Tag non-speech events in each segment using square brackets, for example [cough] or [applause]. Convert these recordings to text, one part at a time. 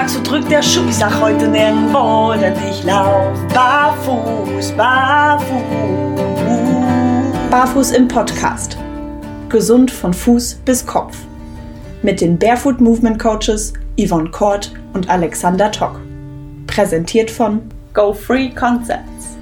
Tag, so drückt der Schuh. Ich sag heute nirgendwo, denn ich lauf barfuß, barfuß. Barfuß im Podcast. Gesund von Fuß bis Kopf. Mit den Barefoot Movement Coaches Yvonne Kort und Alexander Tock. Präsentiert von Go Free Concepts.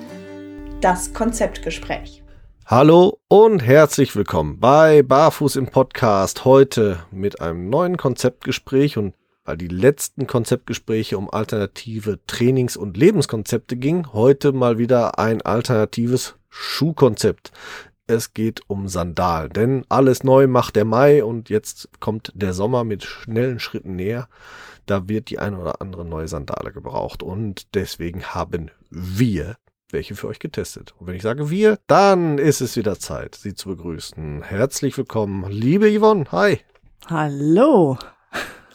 Das Konzeptgespräch. Hallo und herzlich willkommen bei Barfuß im Podcast. Heute mit einem neuen Konzeptgespräch und weil die letzten Konzeptgespräche um alternative Trainings- und Lebenskonzepte gingen, heute mal wieder ein alternatives Schuhkonzept. Es geht um Sandalen, denn alles neu macht der Mai und jetzt kommt der Sommer mit schnellen Schritten näher. Da wird die eine oder andere neue Sandale gebraucht und deswegen haben wir welche für euch getestet. Und wenn ich sage wir, dann ist es wieder Zeit, Sie zu begrüßen. Herzlich willkommen, liebe Yvonne. Hi. Hallo.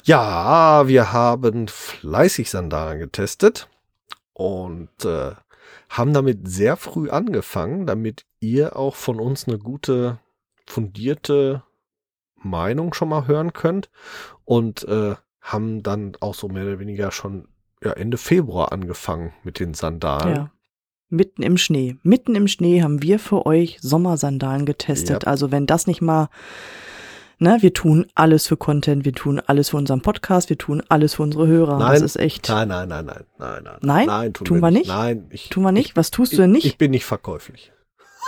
Ja, wir haben fleißig Sandalen getestet und äh, haben damit sehr früh angefangen, damit ihr auch von uns eine gute, fundierte Meinung schon mal hören könnt und äh, haben dann auch so mehr oder weniger schon ja, Ende Februar angefangen mit den Sandalen. Ja. Mitten im Schnee. Mitten im Schnee haben wir für euch Sommersandalen getestet. Ja. Also wenn das nicht mal, ne, wir tun alles für Content, wir tun alles für unseren Podcast, wir tun alles für unsere Hörer. Nein, das ist echt. Nein, nein, nein, nein, nein, nein. Nein? nein tun, Tun wir nicht? Nein, ich, Tun wir nicht? Ich, Was tust ich, du denn nicht? Ich bin nicht verkäuflich.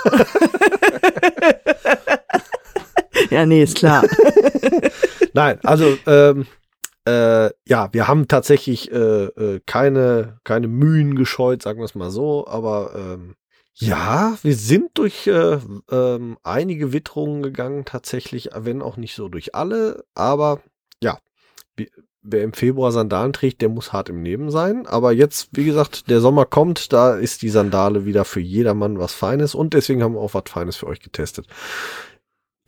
[laughs] ja, nee, ist klar. [laughs] Nein, also ähm, äh, ja, wir haben tatsächlich äh, äh, keine, keine Mühen gescheut, sagen wir es mal so, aber ähm, ja, wir sind durch äh, ähm, einige Witterungen gegangen, tatsächlich, wenn auch nicht so durch alle, aber ja, wer im Februar Sandalen trägt, der muss hart im Leben sein. Aber jetzt, wie gesagt, der Sommer kommt, da ist die Sandale wieder für jedermann was Feines und deswegen haben wir auch was Feines für euch getestet.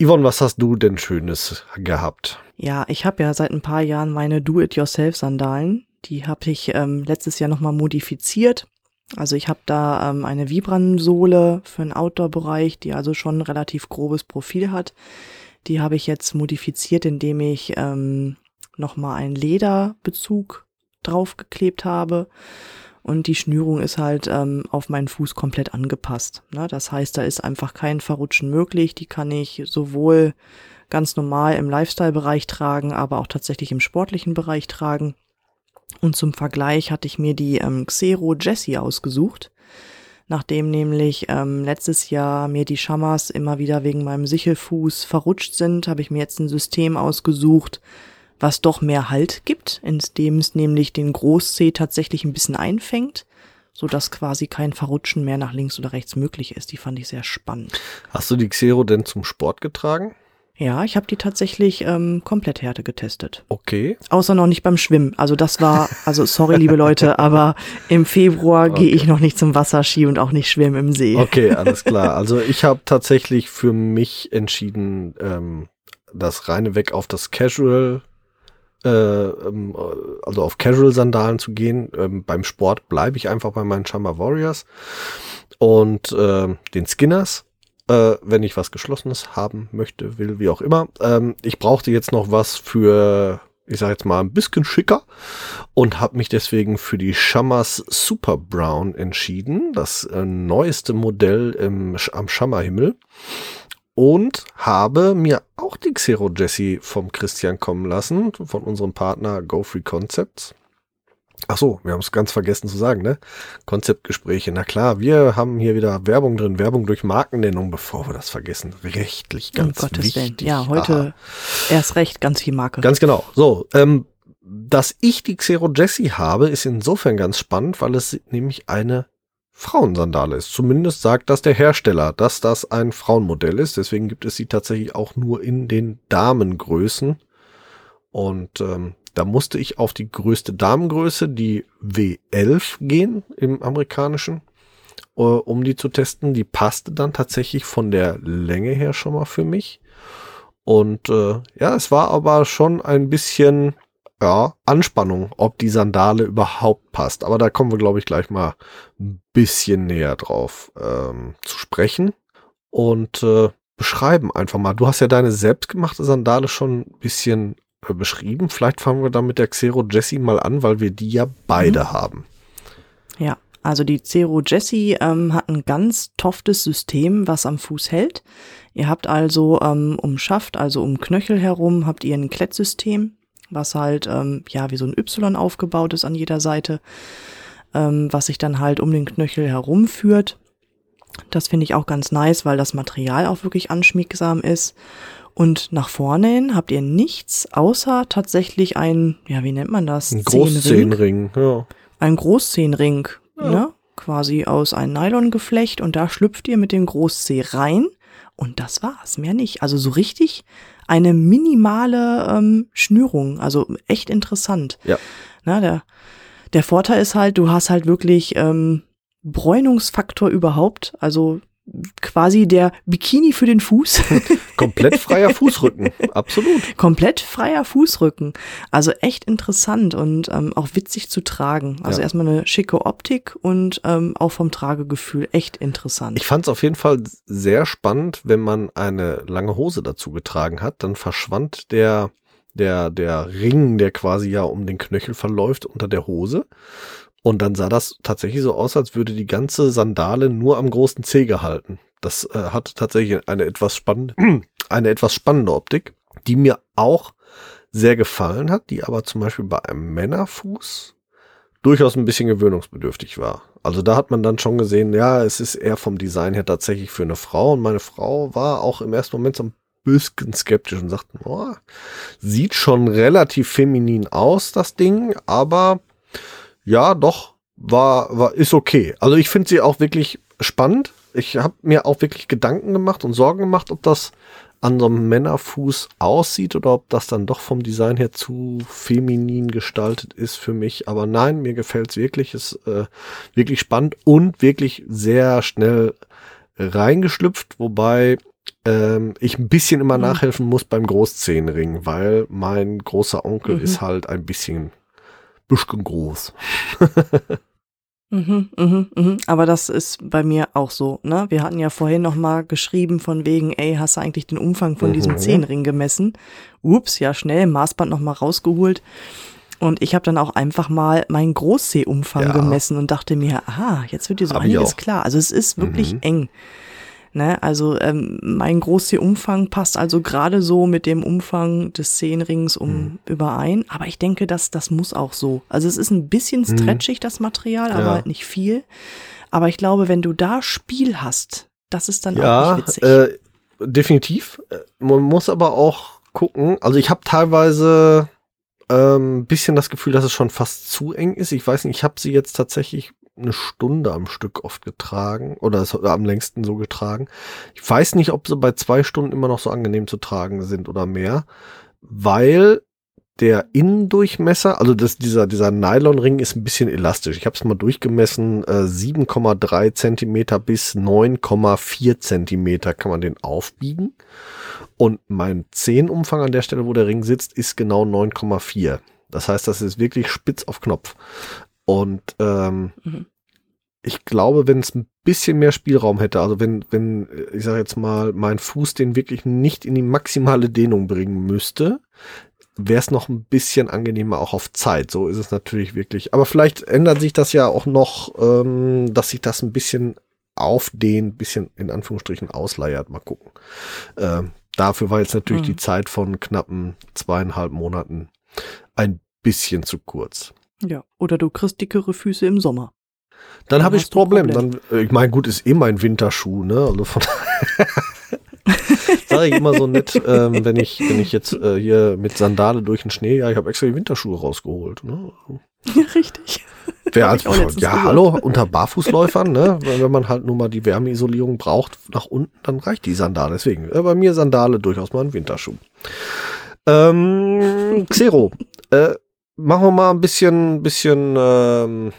Yvonne, was hast du denn Schönes gehabt? Ja, ich habe ja seit ein paar Jahren meine Do-it-yourself-Sandalen. Die habe ich ähm, letztes Jahr nochmal modifiziert. Also ich habe da ähm, eine Vibram-Sohle für den Outdoor-Bereich, die also schon ein relativ grobes Profil hat. Die habe ich jetzt modifiziert, indem ich ähm, nochmal einen Lederbezug draufgeklebt habe. Und die Schnürung ist halt ähm, auf meinen Fuß komplett angepasst. Ne? Das heißt, da ist einfach kein Verrutschen möglich. Die kann ich sowohl ganz normal im Lifestyle-Bereich tragen, aber auch tatsächlich im sportlichen Bereich tragen. Und zum Vergleich hatte ich mir die ähm, Xero Jessie ausgesucht, nachdem nämlich ähm, letztes Jahr mir die Schammers immer wieder wegen meinem Sichelfuß verrutscht sind, habe ich mir jetzt ein System ausgesucht, was doch mehr Halt gibt, indem es nämlich den Großzeh tatsächlich ein bisschen einfängt, so dass quasi kein Verrutschen mehr nach links oder rechts möglich ist. Die fand ich sehr spannend. Hast du die Xero denn zum Sport getragen? Ja, ich habe die tatsächlich ähm, komplett Härte getestet. Okay. Außer noch nicht beim Schwimmen. Also das war, also sorry, liebe Leute, [laughs] aber im Februar Okay. gehe ich noch nicht zum Wasserski und auch nicht schwimmen im See. Okay, alles klar. [laughs] Also ich habe tatsächlich für mich entschieden, ähm, das reine weg auf das Casual, äh, ähm, also auf Casual-Sandalen zu gehen. Ähm, beim Sport bleibe ich einfach bei meinen Shama Warriors und ähm, den Skinners. Äh, wenn ich was Geschlossenes haben möchte, will, wie auch immer. Ähm, ich brauchte jetzt noch was für, ich sag jetzt mal, ein bisschen schicker und habe mich deswegen für die Shammers Super Brown entschieden, das äh, neueste Modell im, am Schammerhimmel und habe mir auch die Xero Jessie vom Christian kommen lassen, von unserem Partner Go Free Concepts. Ach so, wir haben es ganz vergessen zu sagen, ne? Konzeptgespräche. Na klar, wir haben hier wieder Werbung drin, Werbung durch Markennennung, bevor wir das vergessen. Rechtlich um ganz Gottes Willen. wichtig. Ja, heute erst recht ganz viel Marke. Ganz genau. So, ähm, dass ich die Xero Jessie habe, ist insofern ganz spannend, weil es nämlich eine Frauensandale ist. Zumindest sagt das der Hersteller, dass das ein Frauenmodell ist. Deswegen gibt es sie tatsächlich auch nur in den Damengrößen. Und ähm, da musste ich auf die größte Damengröße, die W11, gehen im amerikanischen, äh, um die zu testen. Die passte dann tatsächlich von der Länge her schon mal für mich. Und äh, ja, es war aber schon ein bisschen ja, Anspannung, ob die Sandale überhaupt passt. Aber da kommen wir, glaube ich, gleich mal ein bisschen näher drauf ähm, zu sprechen. Und äh, beschreiben einfach mal. Du hast ja deine selbstgemachte Sandale schon ein bisschen beschrieben. Vielleicht fangen wir dann mit der Xero Jessie mal an, weil wir die ja beide Mhm. haben. Ja, also die Zero Jessie ähm, hat ein ganz toftes System, was am Fuß hält. Ihr habt also ähm, um Schaft, also um Knöchel herum, habt ihr ein Klettsystem, was halt ähm, ja wie so ein Y aufgebaut ist an jeder Seite, ähm, was sich dann halt um den Knöchel herumführt. Das finde ich auch ganz nice, weil das Material auch wirklich anschmiegsam ist. Und nach vorne hin habt ihr nichts, außer tatsächlich ein, ja, wie nennt man das? Ein Zehenring? Großzehenring, ja. ein Großzehenring, Ja. ne? Quasi aus einem Nylongeflecht und da schlüpft ihr mit dem Großzeh rein und das war's, mehr nicht. Also so richtig eine minimale ähm, Schnürung, also echt interessant. Ja. Na, der, der Vorteil ist halt, du hast halt wirklich ähm, Bräunungsfaktor überhaupt, also quasi der Bikini für den Fuß. [laughs] Komplett freier [laughs] Fußrücken, absolut. komplett freier Fußrücken. Also echt interessant und ähm, auch witzig zu tragen. Also Ja. erstmal eine schicke Optik und ähm, auch vom Tragegefühl echt interessant. Ich fand es auf jeden Fall sehr spannend, wenn man eine lange Hose dazu getragen hat, dann verschwand der, der, der Ring, der quasi ja um den Knöchel verläuft, unter der Hose. Und dann sah das tatsächlich so aus, als würde die ganze Sandale nur am großen Zeh gehalten. Das äh, hatte tatsächlich eine etwas spannende, [clears throat] eine etwas spannende Optik, die mir auch sehr gefallen hat, die aber zum Beispiel bei einem Männerfuß durchaus ein bisschen gewöhnungsbedürftig war. Also da hat man dann schon gesehen, ja, es ist eher vom Design her tatsächlich für eine Frau. Und meine Frau war auch im ersten Moment so ein bisschen skeptisch und sagte, oh, sieht schon relativ feminin aus, das Ding, aber ja, doch, war, war, ist okay. Also ich finde sie auch wirklich spannend. Ich habe mir auch wirklich Gedanken gemacht und Sorgen gemacht, ob das an so einem Männerfuß aussieht oder ob das dann doch vom Design her zu feminin gestaltet ist für mich. Aber nein, mir gefällt's wirklich. Ist äh, wirklich spannend und wirklich sehr schnell reingeschlüpft, wobei ähm, ich ein bisschen immer Mhm. nachhelfen muss beim Großzehenring, weil mein großer Onkel Mhm. ist halt ein bisschen bisschen groß. [laughs] Mhm, mhm, mhm. Aber das ist bei mir auch so, ne? Wir hatten ja vorhin noch mal geschrieben von wegen, ey, hast du eigentlich den Umfang von Mhm. diesem Zehenring gemessen? Ups, ja schnell, Maßband noch mal rausgeholt. Und ich habe dann auch einfach mal meinen Großzehumfang Ja. gemessen und dachte mir, aha, jetzt wird dir so Hab einiges klar. Also es ist wirklich Mhm. eng. Ne? Also ähm, mein Großzehumfang passt also gerade so mit dem Umfang des Zehenrings um Mhm. überein. Aber ich denke, dass das muss auch so. Also es ist ein bisschen Mhm. stretchig, das Material, aber Ja. halt nicht viel. Aber ich glaube, wenn du da Spiel hast, das ist dann auch Ja, nicht witzig. äh, definitiv. Äh, Man muss aber auch gucken. Also ich habe teilweise ein ähm, bisschen das Gefühl, dass es schon fast zu eng ist. Ich weiß nicht, ich habe sie jetzt tatsächlich eine Stunde am Stück oft getragen oder es, am längsten so getragen. Ich weiß nicht, ob sie bei zwei Stunden immer noch so angenehm zu tragen sind oder mehr, weil der Innendurchmesser, also das, dieser, dieser Nylonring ist ein bisschen elastisch. Ich habe es mal durchgemessen, äh, 7,3 Zentimeter bis 9,4 Zentimeter kann man den aufbiegen. Und mein Zehenumfang an der Stelle, wo der Ring sitzt, ist genau 9,4. Das heißt, das ist wirklich spitz auf Knopf. Und ähm, Mhm. Ich glaube, wenn es ein bisschen mehr Spielraum hätte, also wenn, wenn, ich sage jetzt mal, mein Fuß den wirklich nicht in die maximale Dehnung bringen müsste, wäre es noch ein bisschen angenehmer auch auf Zeit. So ist es natürlich wirklich. Aber vielleicht ändert sich das ja auch noch, ähm, dass sich das ein bisschen aufdehnt, bisschen in Anführungsstrichen ausleiert. Mal gucken. Ähm, dafür war jetzt natürlich Hm. die Zeit von knappen zweieinhalb Monaten ein bisschen zu kurz. ja. Oder du kriegst dickere Füße im Sommer. Dann Dann habe ich ein Problem. Problem. Dann, äh, ich meine, gut, ist eh mein Winterschuh, ne? Also von [laughs] sage ich immer so nett, ähm, wenn ich wenn ich jetzt äh, hier mit Sandale durch den Schnee, ja, ich habe extra die Winterschuhe rausgeholt. Ne? Ja, richtig. [laughs] Wer als, ja, hallo, unter Barfußläufern, ne? Wenn wenn man halt nur mal die Wärmeisolierung braucht nach unten, dann reicht die Sandale. Deswegen, äh, bei mir Sandale durchaus mal ein Winterschuh. Ähm, Xero, äh, machen wir mal ein bisschen, bisschen ähm,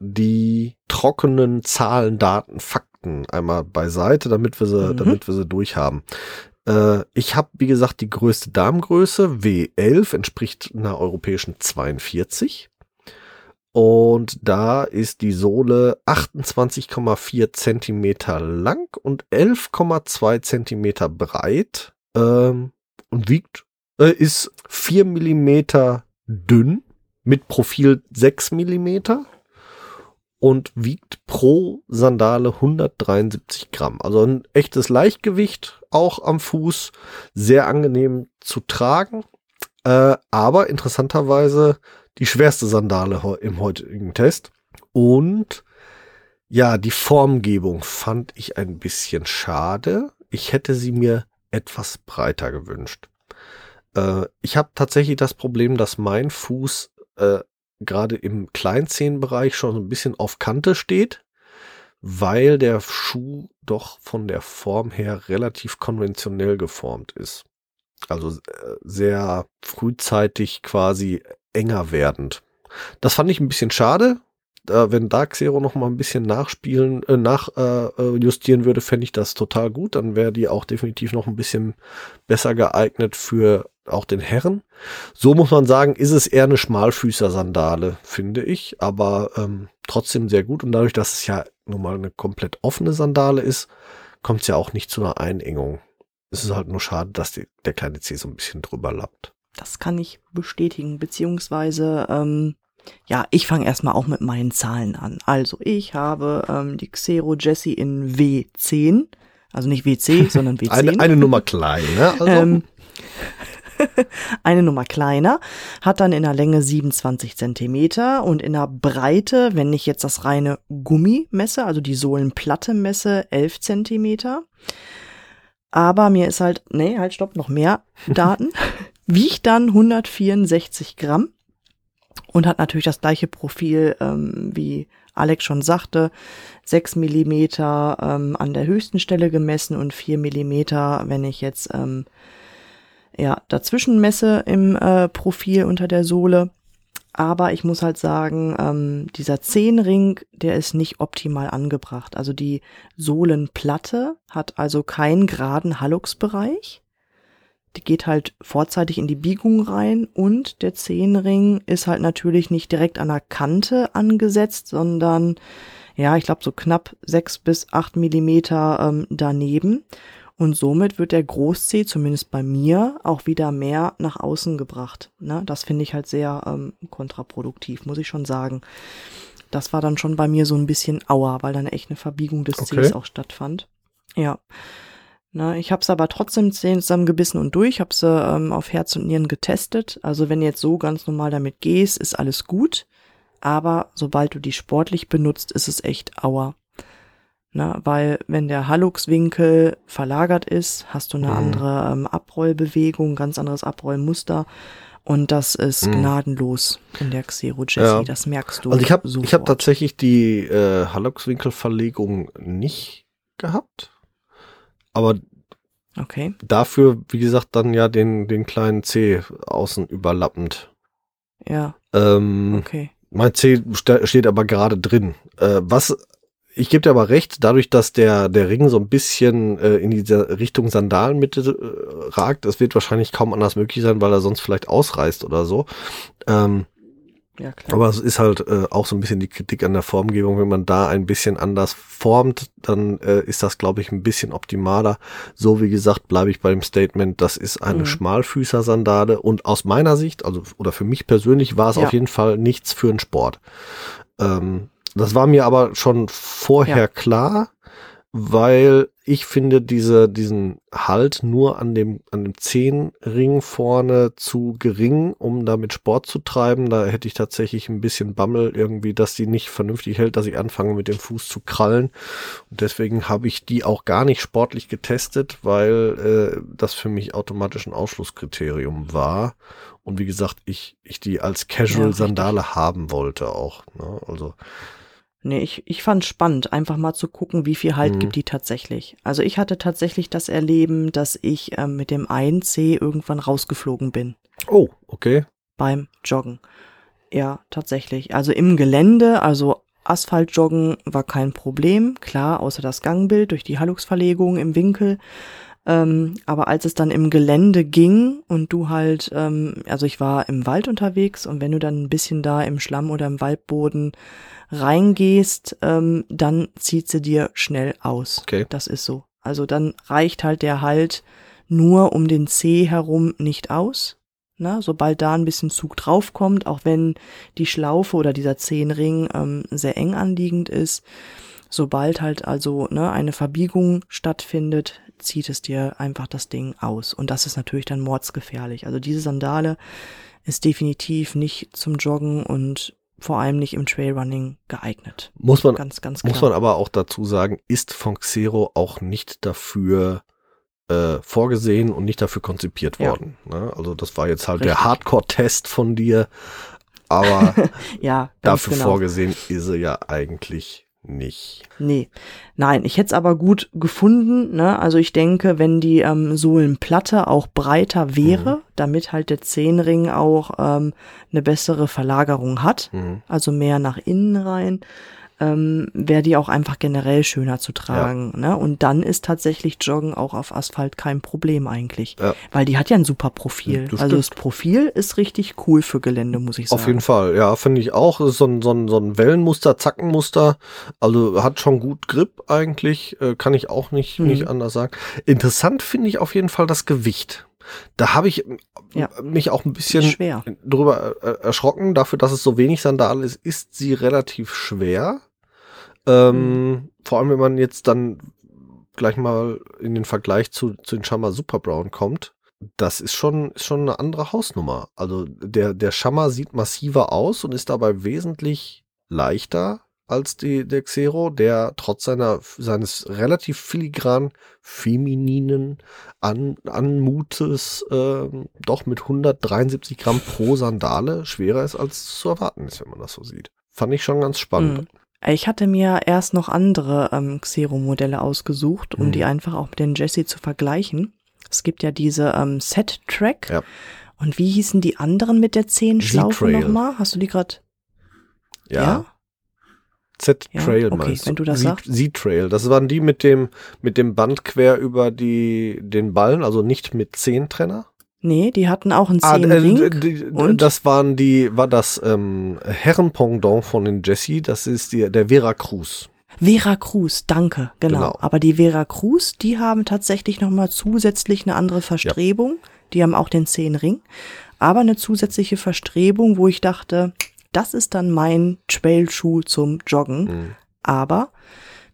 die trockenen Zahlen, Daten, Fakten einmal beiseite, damit wir sie, Mhm. damit wir sie durchhaben. Äh, ich habe, wie gesagt, die größte Darmgröße, W11, entspricht einer europäischen 42. Und da ist die Sohle 28,4 Zentimeter lang und 11,2 Zentimeter breit ähm, und wiegt äh, ist vier Millimeter dünn mit Profil sechs Millimeter und wiegt pro Sandale 173 Gramm. Also ein echtes Leichtgewicht auch am Fuß, sehr angenehm zu tragen, äh, aber interessanterweise die schwerste Sandale im heutigen Test. Und ja, die Formgebung fand ich ein bisschen schade. Ich hätte sie mir etwas breiter gewünscht. Äh, ich habe tatsächlich das Problem, dass mein Fuß äh, gerade im Kleinzehenbereich schon so ein bisschen auf Kante steht, weil der Schuh doch von der Form her relativ konventionell geformt ist. Also äh, sehr frühzeitig quasi enger werdend. Das fand ich ein bisschen schade. Äh, wenn Dark Zero noch mal ein bisschen nachspielen, äh, nachjustieren äh, würde, fände ich das total gut. Dann wäre die auch definitiv noch ein bisschen besser geeignet für auch den Herren. So muss man sagen, ist es eher eine Schmalfüßer-Sandale, finde ich, aber ähm, trotzdem sehr gut. Und dadurch, dass es ja nun mal eine komplett offene Sandale ist, kommt es ja auch nicht zu einer Einengung. Es ist halt nur schade, dass die, der kleine Zeh so ein bisschen drüber lappt. Das kann ich bestätigen, beziehungsweise, ähm, ja, ich fange erstmal auch mit meinen Zahlen an. Also, ich habe ähm, die Xero Jessie in W10, also nicht WC, [laughs] sondern W10. eine, eine Nummer klein, ne? Also. Ähm, [laughs] eine Nummer kleiner, hat dann in der Länge 27 Zentimeter und in der Breite, wenn ich jetzt das reine Gummi messe, also die Sohlenplatte messe, 11 Zentimeter. Aber mir ist halt, nee, halt stopp, noch mehr [laughs] Daten. Wiegt dann 164 Gramm und hat natürlich das gleiche Profil ähm, wie Alex schon sagte, 6 Millimeter ähm, an der höchsten Stelle gemessen und 4 Millimeter, wenn ich jetzt ähm, ja, dazwischen messe im äh, Profil unter der Sohle. Aber ich muss halt sagen, ähm, dieser Zehenring, der ist nicht optimal angebracht. Also die Sohlenplatte hat also keinen geraden Hallux-Bereich. Die geht halt vorzeitig in die Biegung rein und der Zehenring ist halt natürlich nicht direkt an der Kante angesetzt, sondern ja, ich glaube so knapp sechs bis acht Millimeter ähm, daneben. Und somit wird der Großzeh, zumindest bei mir, auch wieder mehr nach außen gebracht. Ne? Das finde ich halt sehr ähm, kontraproduktiv, muss ich schon sagen. Das war dann schon bei mir so ein bisschen Aua, weil dann echt eine Verbiegung des okay. Zehs auch stattfand. Ja. Na, ich habe es aber trotzdem zusammengebissen und durch, habe es ähm, auf Herz und Nieren getestet. Also wenn du jetzt so ganz normal damit gehst, ist alles gut. Aber sobald du die sportlich benutzt, ist es echt Aua. Ne, weil wenn der Halluxwinkel verlagert ist, hast du eine mhm. andere ähm, Abrollbewegung, ganz anderes Abrollmuster. Und das ist mhm. gnadenlos in der Xero Jessie, ja. das merkst du. Also ich habe ich hab tatsächlich die äh, Halluxwinkelverlegung nicht gehabt. Aber okay. dafür, wie gesagt, dann ja den, den kleinen C außen überlappend. Ja. Ähm, okay. Mein C steht aber gerade drin. Äh, was ich gebe dir aber recht, dadurch, dass der, der Ring so ein bisschen äh, in diese Richtung Sandalenmitte äh, ragt, es wird wahrscheinlich kaum anders möglich sein, weil er sonst vielleicht ausreißt oder so. Ähm, ja, klar. Aber es ist halt äh, auch so ein bisschen die Kritik an der Formgebung. Wenn man da ein bisschen anders formt, dann äh, ist das, glaube ich, ein bisschen optimaler. So wie gesagt, bleibe ich bei dem Statement, das ist eine mhm. Schmalfüßer-Sandale und aus meiner Sicht, also oder für mich persönlich, war es ja. auf jeden Fall nichts für einen Sport. Ähm, das war mir aber schon vorher ja. klar, weil ich finde diese, diesen Halt nur an dem, an dem Zehenring vorne zu gering, um damit Sport zu treiben. Da hätte ich tatsächlich ein bisschen Bammel irgendwie, dass die nicht vernünftig hält, dass ich anfange mit dem Fuß zu krallen. Und deswegen habe ich die auch gar nicht sportlich getestet, weil äh, das für mich automatisch ein Ausschlusskriterium war. Und wie gesagt, ich, ich die als Casual-Sandale ja, haben wollte auch. Ne? Also Nee, ich, ich fand spannend, einfach mal zu gucken, wie viel Halt mhm. gibt die tatsächlich. Also ich hatte tatsächlich das Erleben, dass ich ähm, mit dem 1C irgendwann rausgeflogen bin. Oh, okay. Beim Joggen. Ja, tatsächlich. Also im Gelände, also Asphaltjoggen war kein Problem, klar, außer das Gangbild durch die Halluxverlegung im Winkel. Ähm, aber als es dann im Gelände ging und du halt, ähm, also ich war im Wald unterwegs und wenn du dann ein bisschen da im Schlamm oder im Waldboden reingehst, ähm, dann zieht sie dir schnell aus. Okay. Das ist so. Also dann reicht halt der Halt nur um den C herum nicht aus. Na, sobald da ein bisschen Zug draufkommt, auch wenn die Schlaufe oder dieser Zehenring ähm, sehr eng anliegend ist, sobald halt also ne, eine Verbiegung stattfindet, zieht es dir einfach das Ding aus. Und das ist natürlich dann mordsgefährlich. Also diese Sandale ist definitiv nicht zum Joggen und vor allem nicht im Trailrunning geeignet. Muss man, ganz, ganz klar. muss man aber auch dazu sagen, ist von Xero auch nicht dafür äh, vorgesehen und nicht dafür konzipiert Ja. worden. Ne? Also das war jetzt halt Richtig. der Hardcore-Test von dir, aber [laughs] ja, dafür genau. vorgesehen ist er ja eigentlich nicht. Nee. Nein, ich hätte es aber gut gefunden. Ne? Also ich denke, wenn die ähm, Sohlenplatte auch breiter wäre, Mhm. damit halt der Zehenring auch ähm, eine bessere Verlagerung hat, Mhm. also mehr nach innen rein, ähm, wäre die auch einfach generell schöner zu tragen. Ne? Und dann ist tatsächlich Joggen auch auf Asphalt kein Problem eigentlich. Ja. Weil die hat ja ein super Profil. Das also das stimmt. Profil ist richtig cool für Gelände, muss ich sagen. Auf jeden Fall, ja, finde ich auch. Das ist so ein, so ein, so ein Wellenmuster, Zackenmuster. Also hat schon gut Grip eigentlich. Äh, kann ich auch nicht, Mhm. nicht anders sagen. Interessant finde ich auf jeden Fall das Gewicht. Da habe ich äh, Ja. mich auch ein bisschen schwer. drüber äh, erschrocken. Dafür, dass es so wenig Sandale ist, ist sie relativ schwer. Ähm, Mhm. Vor allem, wenn man jetzt dann gleich mal in den Vergleich zu, zu den Shammer Super Brown kommt. Das ist schon, ist schon eine andere Hausnummer. Also der, der Shammer sieht massiver aus und ist dabei wesentlich leichter als die, der Xero, der trotz seiner, seines relativ filigran femininen An, Anmutes ähm, doch mit 173 Gramm pro Sandale schwerer ist, als zu erwarten ist, wenn man das so sieht. Fand ich schon ganz spannend. Mhm. Ich hatte mir erst noch andere ähm, Xero-Modelle ausgesucht, um Mhm. die einfach auch mit den Jessie zu vergleichen. Es gibt ja diese ähm, Set-Track. Ja. Und wie hießen die anderen mit der Zehenschlaufe Z-Trail. nochmal? Hast du die gerade? Ja. Z-Trail Ja, okay, meinst wenn du das sagst. Z-Trail. Das waren die mit dem, mit dem Band quer über die, den Ballen, also nicht mit Zehentrenner. Nee, die hatten auch einen Ah, äh, die, und? das waren die, war das ähm, Herrenpendant von den Jesse, das ist die, der Vera Cruz. Vera Cruz, danke, genau. Genau. Aber die Vera Cruz, die haben tatsächlich nochmal zusätzlich eine andere Verstrebung. Die haben auch den Zehenring. Aber eine zusätzliche Verstrebung, wo ich dachte, das ist dann mein Trailschuh zum Joggen. Mhm. Aber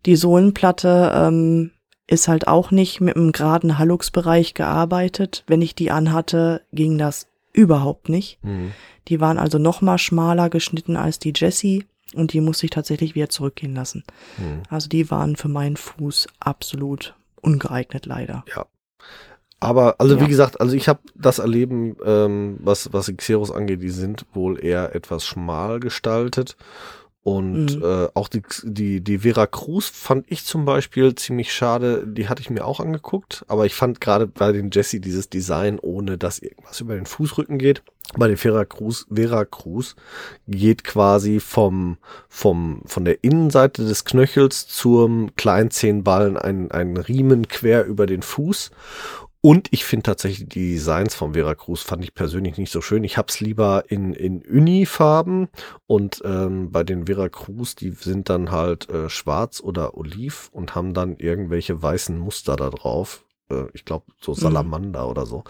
die Sohlenplatte ähm, ist halt auch nicht mit einem geraden Hallux-Bereich gearbeitet. Wenn ich die anhatte, ging das überhaupt nicht. Mhm. Die waren also noch mal schmaler geschnitten als die Jessie und die musste ich tatsächlich wieder zurückgehen lassen. Mhm. Also die waren für meinen Fuß absolut ungeeignet leider. Ja. Aber, also wie Ja. gesagt, also ich habe das Erleben, ähm, was, was Xeros angeht, die sind wohl eher etwas schmal gestaltet. Und Mhm. äh, auch die, die, die Vera Cruz fand ich zum Beispiel ziemlich schade. Die hatte ich mir auch angeguckt. Aber ich fand gerade bei den Jesse dieses Design, ohne dass irgendwas über den Fußrücken geht. Bei den Vera Cruz, Vera Cruz geht quasi vom, vom, von der Innenseite des Knöchels zum Kleinzehenballen ein, ein Riemen quer über den Fuß. Und ich finde tatsächlich die Designs von Vera Cruz fand ich persönlich nicht so schön. Ich hab's lieber in, in Uni-Farben und ähm, bei den Vera Cruz, die sind dann halt äh, schwarz oder oliv und haben dann irgendwelche weißen Muster da drauf. Äh, ich glaube so Salamander oder so.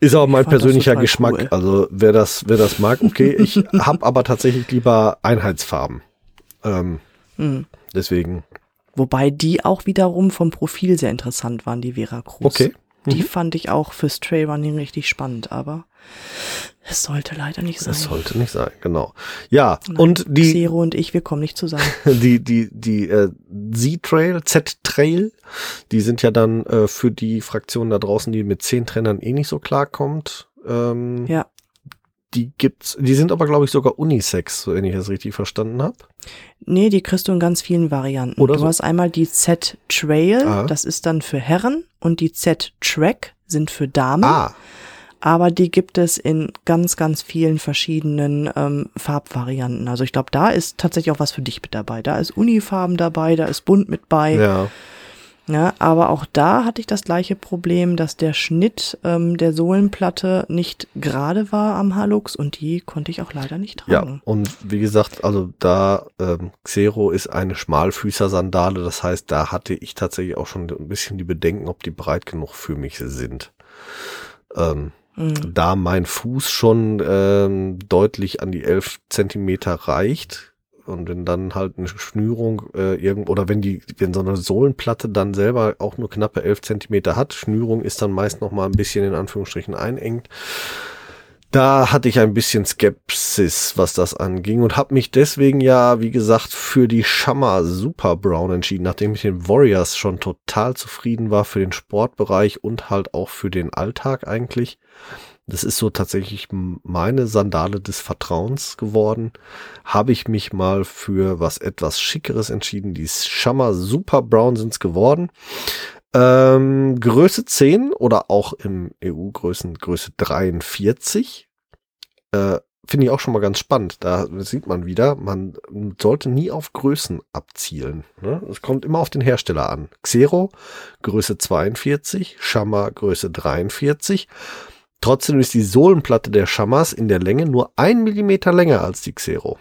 Ist auch mein persönlicher Geschmack. cool. Also wer das, wer das mag, okay. Ich [laughs] habe aber tatsächlich lieber Einheitsfarben. Ähm, Mhm. deswegen, Wobei die auch wiederum vom Profil sehr interessant waren, die Vera Cruz. okay. Die Mhm. fand ich auch fürs Trailrunning richtig spannend, aber es sollte leider nicht sein. Das sollte nicht sein, genau. Ja, Nein, und die, Xero und ich, wir kommen nicht zusammen. [laughs] die, die, die äh, Z-Trail, Z-Trail, die sind ja dann äh, für die Fraktion da draußen, die mit zehn Trennern eh nicht so klarkommt. Ähm, Ja. Die gibt's, die sind aber, glaube ich, sogar Unisex, wenn ich das richtig verstanden habe. Nee, die kriegst du in ganz vielen Varianten. Oder du so. hast einmal die Z-Trail, Ah. das ist dann für Herren, und die Z-Track sind für Damen. Ah, Aber die gibt es in ganz, ganz vielen verschiedenen ähm, Farbvarianten. Also ich glaube, da ist tatsächlich auch was für dich mit dabei. Da ist Unifarben dabei, da ist bunt mit bei. ja. Ja, aber auch da hatte ich das gleiche Problem, dass der Schnitt ähm, der Sohlenplatte nicht gerade war am Halux und die konnte ich auch leider nicht tragen. Ja, und wie gesagt, also da ähm, Xero ist eine Schmalfüßer-Sandale, das heißt, da hatte ich tatsächlich auch schon ein bisschen die Bedenken, ob die breit genug für mich sind. Ähm, mhm. Da mein Fuß schon ähm, deutlich an die elf Zentimeter reicht, und wenn dann halt eine Schnürung äh, irgend oder wenn die, wenn so eine Sohlenplatte dann selber auch nur knappe elf Zentimeter hat, Schnürung ist dann meist noch mal ein bisschen in Anführungsstrichen einengt. Da hatte ich ein bisschen Skepsis, was das anging und habe mich deswegen ja, wie gesagt, für die Shammer Super Brown entschieden, nachdem ich den Warriors schon total zufrieden war für den Sportbereich und halt auch für den Alltag eigentlich. Das ist so tatsächlich meine Sandale des Vertrauens geworden. Habe ich mich mal für was etwas Schickeres entschieden. Die Shammer Super Brown sind es geworden. Ähm, Größe 10 oder auch im EU-Größen Größe 43. Äh, Finde ich auch schon mal ganz spannend. Da sieht man wieder, man sollte nie auf Größen abzielen. Ne? Es kommt immer auf den Hersteller an. Xero Größe 42, Shammer Größe 43. Trotzdem ist die Sohlenplatte der Shamas in der Länge nur ein Millimeter länger als die Xero.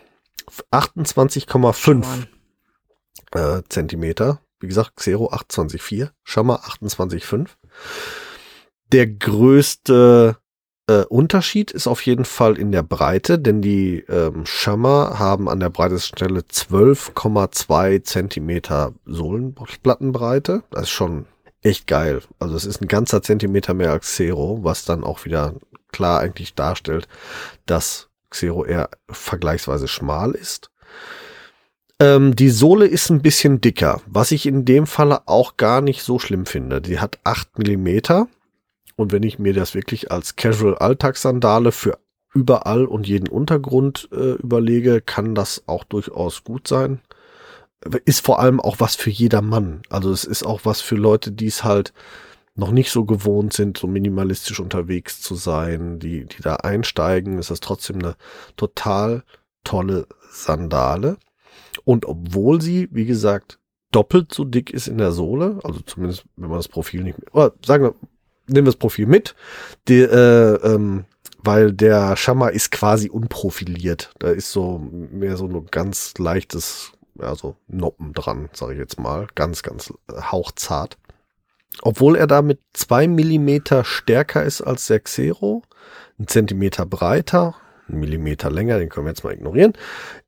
28,5 äh, Zentimeter. Wie gesagt, Xero 28,4, Shama 28,5. Der größte äh, Unterschied ist auf jeden Fall in der Breite, denn die ähm, Shama haben an der Breitestelle 12,2 Zentimeter Sohlenplattenbreite. Das ist schon echt geil. Also es ist ein ganzer Zentimeter mehr als Xero, was dann auch wieder klar eigentlich darstellt, dass Xero eher vergleichsweise schmal ist. Ähm, die Sohle ist ein bisschen dicker, was ich in dem Falle auch gar nicht so schlimm finde. Die hat acht Millimeter und wenn ich mir das wirklich als Casual Alltagssandale für überall und jeden Untergrund äh, überlege, kann das auch durchaus gut sein ist vor allem auch was für jeder Mann. Also es ist auch was für Leute, die es halt noch nicht so gewohnt sind, so minimalistisch unterwegs zu sein, die, die da einsteigen, ist das trotzdem eine total tolle Sandale. Und obwohl sie, wie gesagt, doppelt so dick ist in der Sohle, also zumindest wenn man das Profil nicht, oder sagen wir, nehmen wir das Profil mit, die, äh, ähm, weil der Schammer ist quasi unprofiliert. Da ist so mehr so ein ganz leichtes also Noppen dran, sage ich jetzt mal. Ganz, ganz hauchzart. Obwohl er damit zwei Millimeter stärker ist als der Xero, ein Zentimeter breiter, ein Millimeter länger, den können wir jetzt mal ignorieren,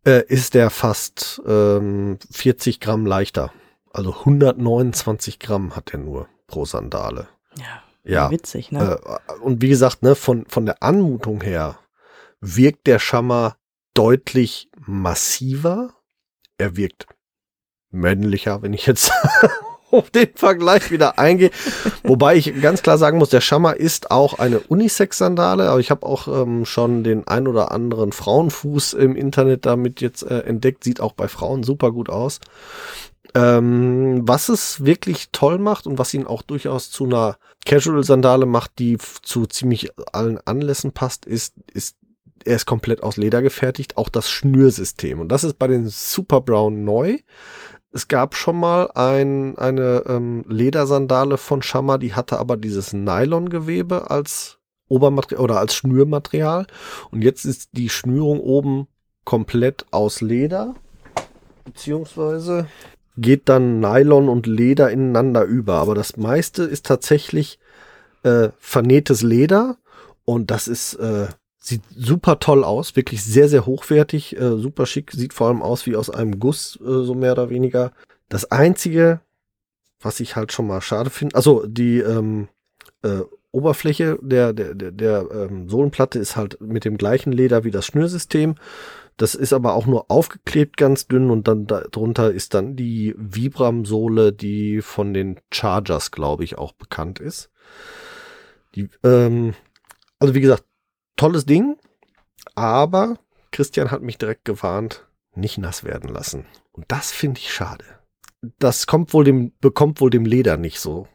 äh, ist der fast ähm, 40 Gramm leichter. Also 129 Gramm hat er nur pro Sandale. Ja, ja. witzig, ne? Äh, und wie gesagt, ne, von, von der Anmutung her wirkt der Schammer deutlich massiver er wirkt männlicher, wenn ich jetzt [laughs] auf den Vergleich wieder eingehe. Wobei ich ganz klar sagen muss, der Schammer ist auch eine Unisex-Sandale, aber ich habe auch ähm, schon den ein oder anderen Frauenfuß im Internet damit jetzt äh, entdeckt. Sieht auch bei Frauen super gut aus. Ähm, was es wirklich toll macht und was ihn auch durchaus zu einer Casual-Sandale macht, die zu ziemlich allen Anlässen passt, ist, ist er ist komplett aus Leder gefertigt, auch das Schnürsystem. Und das ist bei den Super Brown neu. Es gab schon mal ein, eine ähm, Ledersandale von Shamma, die hatte aber dieses Nylongewebe als Obermaterial oder als Schnürmaterial. Und jetzt ist die Schnürung oben komplett aus Leder, beziehungsweise geht dann Nylon und Leder ineinander über. Aber das meiste ist tatsächlich äh, vernähtes Leder und das ist äh, Sieht super toll aus, wirklich sehr, sehr hochwertig, äh, super schick, sieht vor allem aus wie aus einem Guss, äh, so mehr oder weniger. Das einzige, was ich halt schon mal schade finde, also die ähm, äh, Oberfläche der, der, der, der ähm, Sohlenplatte ist halt mit dem gleichen Leder wie das Schnürsystem. Das ist aber auch nur aufgeklebt ganz dünn und dann darunter ist dann die Vibram-Sohle, die von den Chargers, glaube ich, auch bekannt ist. Die, ähm, also wie gesagt, tolles Ding, aber Christian hat mich direkt gewarnt, nicht nass werden lassen. Und das finde ich schade. Das kommt wohl dem, bekommt wohl dem Leder nicht so.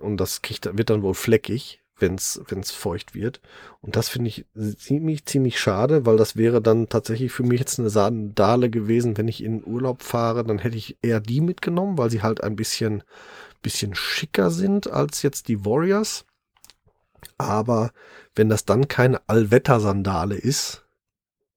Und das kriegt, wird dann wohl fleckig, wenn es feucht wird. Und das finde ich ziemlich, ziemlich schade, weil das wäre dann tatsächlich für mich jetzt eine Sandale gewesen, wenn ich in Urlaub fahre, dann hätte ich eher die mitgenommen, weil sie halt ein bisschen bisschen schicker sind als jetzt die Warriors. Aber wenn das dann keine Allwettersandale ist,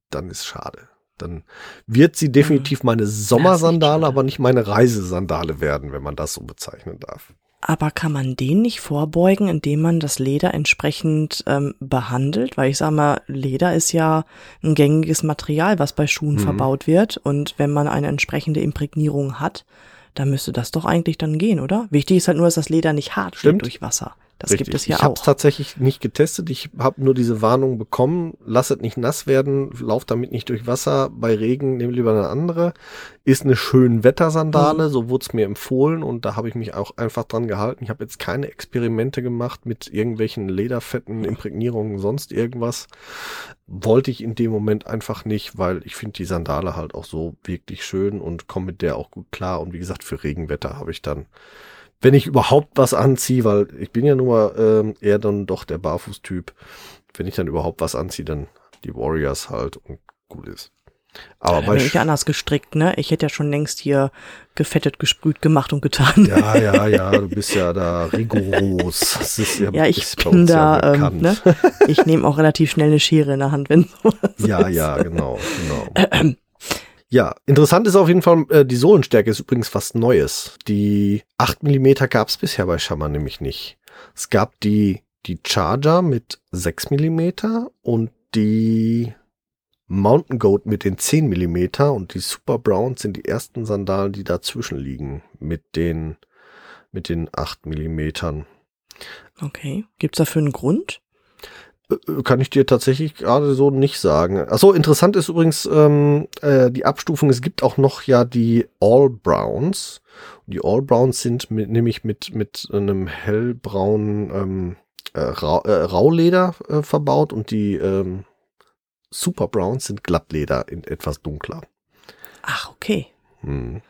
dann ist schade. Dann wird sie definitiv meine Sommersandale, aber nicht meine Reisesandale werden, wenn man das so bezeichnen darf. Aber kann man den nicht vorbeugen, indem man das Leder entsprechend ähm, behandelt? Weil ich sag mal, Leder ist ja ein gängiges Material, was bei Schuhen Mhm. verbaut wird. Und wenn man eine entsprechende Imprägnierung hat, dann müsste das doch eigentlich dann gehen, oder? Wichtig ist halt nur, dass das Leder nicht hart Stimmt. wird durch Wasser. Das Richtig. gibt es ja ich habe es auch. tatsächlich nicht getestet. Ich habe nur diese Warnung bekommen. Lasst nicht nass werden, lauft damit nicht durch Wasser. Bei Regen nehmt lieber eine andere. Ist eine schön Wettersandale, so wurde es mir empfohlen und da habe ich mich auch einfach dran gehalten. Ich habe jetzt keine Experimente gemacht mit irgendwelchen Lederfetten, Imprägnierungen, sonst irgendwas. Wollte ich in dem Moment einfach nicht, weil ich finde die Sandale halt auch so wirklich schön und komme mit der auch gut klar. Und wie gesagt, für Regenwetter habe ich dann wenn ich überhaupt was anziehe, weil ich bin ja nur ähm, eher dann doch der Barfußtyp. Wenn ich dann überhaupt was anziehe, dann die Warriors halt und gut ist. Aber Da bei bin ich anders gestrickt, ne? Ich hätte ja schon längst hier gefettet, gesprüht, gemacht und getan. ja, [laughs] ja, ja, du bist ja da rigoros. Das ist ja, Ja, ich ist bin uns ja da, ähm, ne? Ich nehme auch relativ schnell eine Schere in der Hand, wenn [laughs] sowas Ja, ja, genau, genau. [clears throat] Ja, interessant ist auf jeden Fall, äh, die Sohlenstärke ist übrigens was Neues. Die 8 mm gab es bisher bei Shammer nämlich nicht. Es gab die, die Charger mit 6 mm und die Mountain Goat mit den 10 mm und die Super Browns sind die ersten Sandalen, die dazwischen liegen mit den, mit den 8 mm. Okay. Gibt's dafür einen Grund? Äh, Kann ich dir tatsächlich gerade so nicht sagen. Achso, interessant ist übrigens ähm, äh, die Abstufung. Es gibt auch noch ja die All Browns. Die All Browns sind mit, nämlich mit, mit einem hellbraunen ähm, äh, Ra äh, Rauleder äh, verbaut und die ähm, Super Browns sind Glattleder in etwas dunkler. Ach, okay. Hm.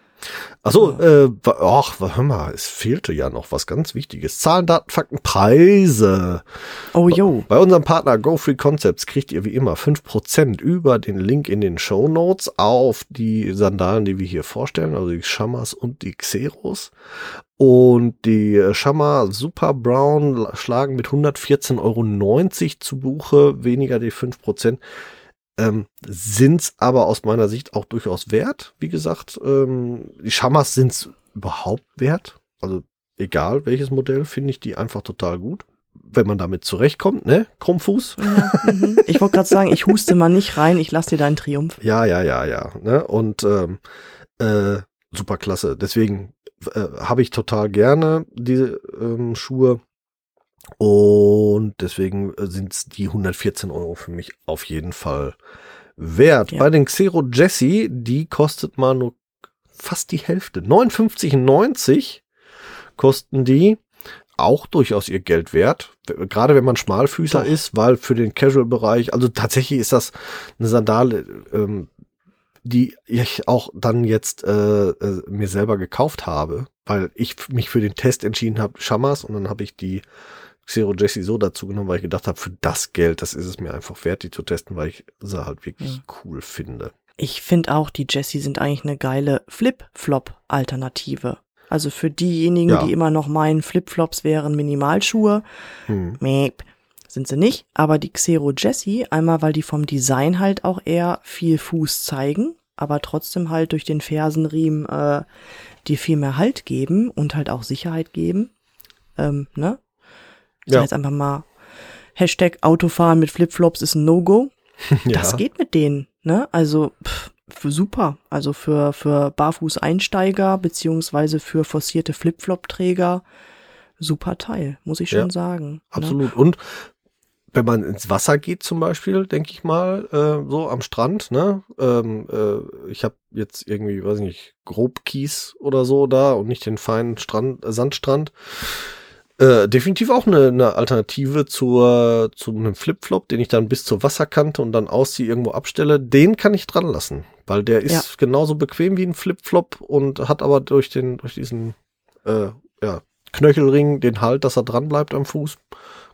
Achso, äh, ach, hör mal, es fehlte ja noch was ganz Wichtiges. Zahlen, Daten, Fakten, Preise. Oh, yo. Bei unserem Partner GoFree Concepts kriegt ihr wie immer 5% über den Link in den Show Notes auf die Sandalen, die wir hier vorstellen, also die Shamas und die Xeros. Und die äh, Shama Super Brown schlagen mit 114,90 Euro zu Buche, weniger die 5%. Ähm, sind's aber aus meiner Sicht auch durchaus wert. Wie gesagt, ähm, die Shamas sind's überhaupt wert. Also egal welches Modell, finde ich die einfach total gut wenn man damit zurechtkommt, ne? Krummfuß. Ja, mhm. Ich wollte gerade sagen, ich huste mal nicht rein, ich lasse dir deinen Triumph. Ja, ja, ja, ja. Ne? Und ähm, äh, super klasse. Deswegen äh, habe ich total gerne diese ähm, Schuhe. Und deswegen sind es die 114 Euro für mich auf jeden Fall wert. Ja. Bei den Xero Jesse, die kostet mal nur fast die Hälfte. 59,90 kosten die. Auch durchaus ihr Geld wert. Gerade wenn man Schmalfüßer Doch. ist, weil für den Casual-Bereich, also tatsächlich ist das eine Sandale, ähm, die ich auch dann jetzt äh, äh, mir selber gekauft habe, weil ich mich für den Test entschieden habe, Shamas, und dann habe ich die Xero Jessie so dazu genommen, weil ich gedacht habe, für das Geld, das ist es mir einfach wert, die zu testen, weil ich sie halt wirklich Ja. cool finde. Ich finde auch, die Jessie sind eigentlich eine geile Flip-Flop-Alternative. Also für diejenigen, Ja. die immer noch meinen, Flip-Flops wären Minimalschuhe, Hm. Meep. Sind sie nicht, aber die Xero Jessie, einmal weil die vom Design halt auch eher viel Fuß zeigen, aber trotzdem halt durch den Fersenriemen äh, dir viel mehr Halt geben und halt auch Sicherheit geben. Ähm, ne? Ich Ja. jetzt einfach mal, Hashtag Autofahren mit Flipflops ist ein No-Go. [laughs] Das Ja. geht mit denen, ne? Also pff, für super. Also für, für Barfuß-Einsteiger beziehungsweise für forcierte Flipflop-Träger super Teil, muss ich schon Ja, sagen. Ne? Absolut. Und wenn man ins Wasser geht zum Beispiel, denke ich mal, äh, so am Strand, ne? Ähm, äh, ich habe jetzt irgendwie, weiß ich nicht, grob Kies oder so da und nicht den feinen Strand, äh, Sandstrand. Äh, definitiv auch eine, eine Alternative zur, zu einem Flipflop, den ich dann bis zur Wasserkante und dann ausziehe, irgendwo abstelle. Den kann ich dran lassen, weil der ist Ja. genauso bequem wie ein Flipflop und hat aber durch den, durch diesen, äh, ja, Knöchelring den Halt, dass er dran bleibt am Fuß.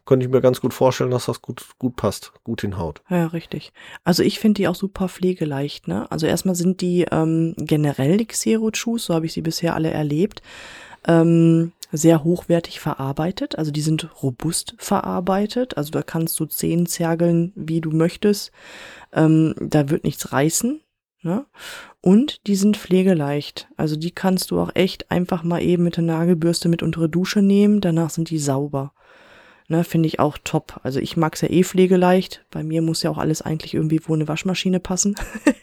Könnte ich mir ganz gut vorstellen, dass das gut, gut passt, gut hinhaut. Ja, richtig. Also ich finde die auch super pflegeleicht, ne? Also erstmal sind die ähm, generell die Xero-Shoes, so habe ich sie bisher alle erlebt, ähm, sehr hochwertig verarbeitet. Also die sind robust verarbeitet. Also da kannst du Zehen zergeln, wie du möchtest. Ähm, da wird nichts reißen. Ne? Und die sind pflegeleicht. Also die kannst du auch echt einfach mal eben mit der Nagelbürste mit unter die Dusche nehmen. Danach sind die sauber. Ne, finde ich auch top. Also ich mag's ja eh pflegeleicht. Bei mir muss ja auch alles eigentlich irgendwie wo eine Waschmaschine passen. [laughs]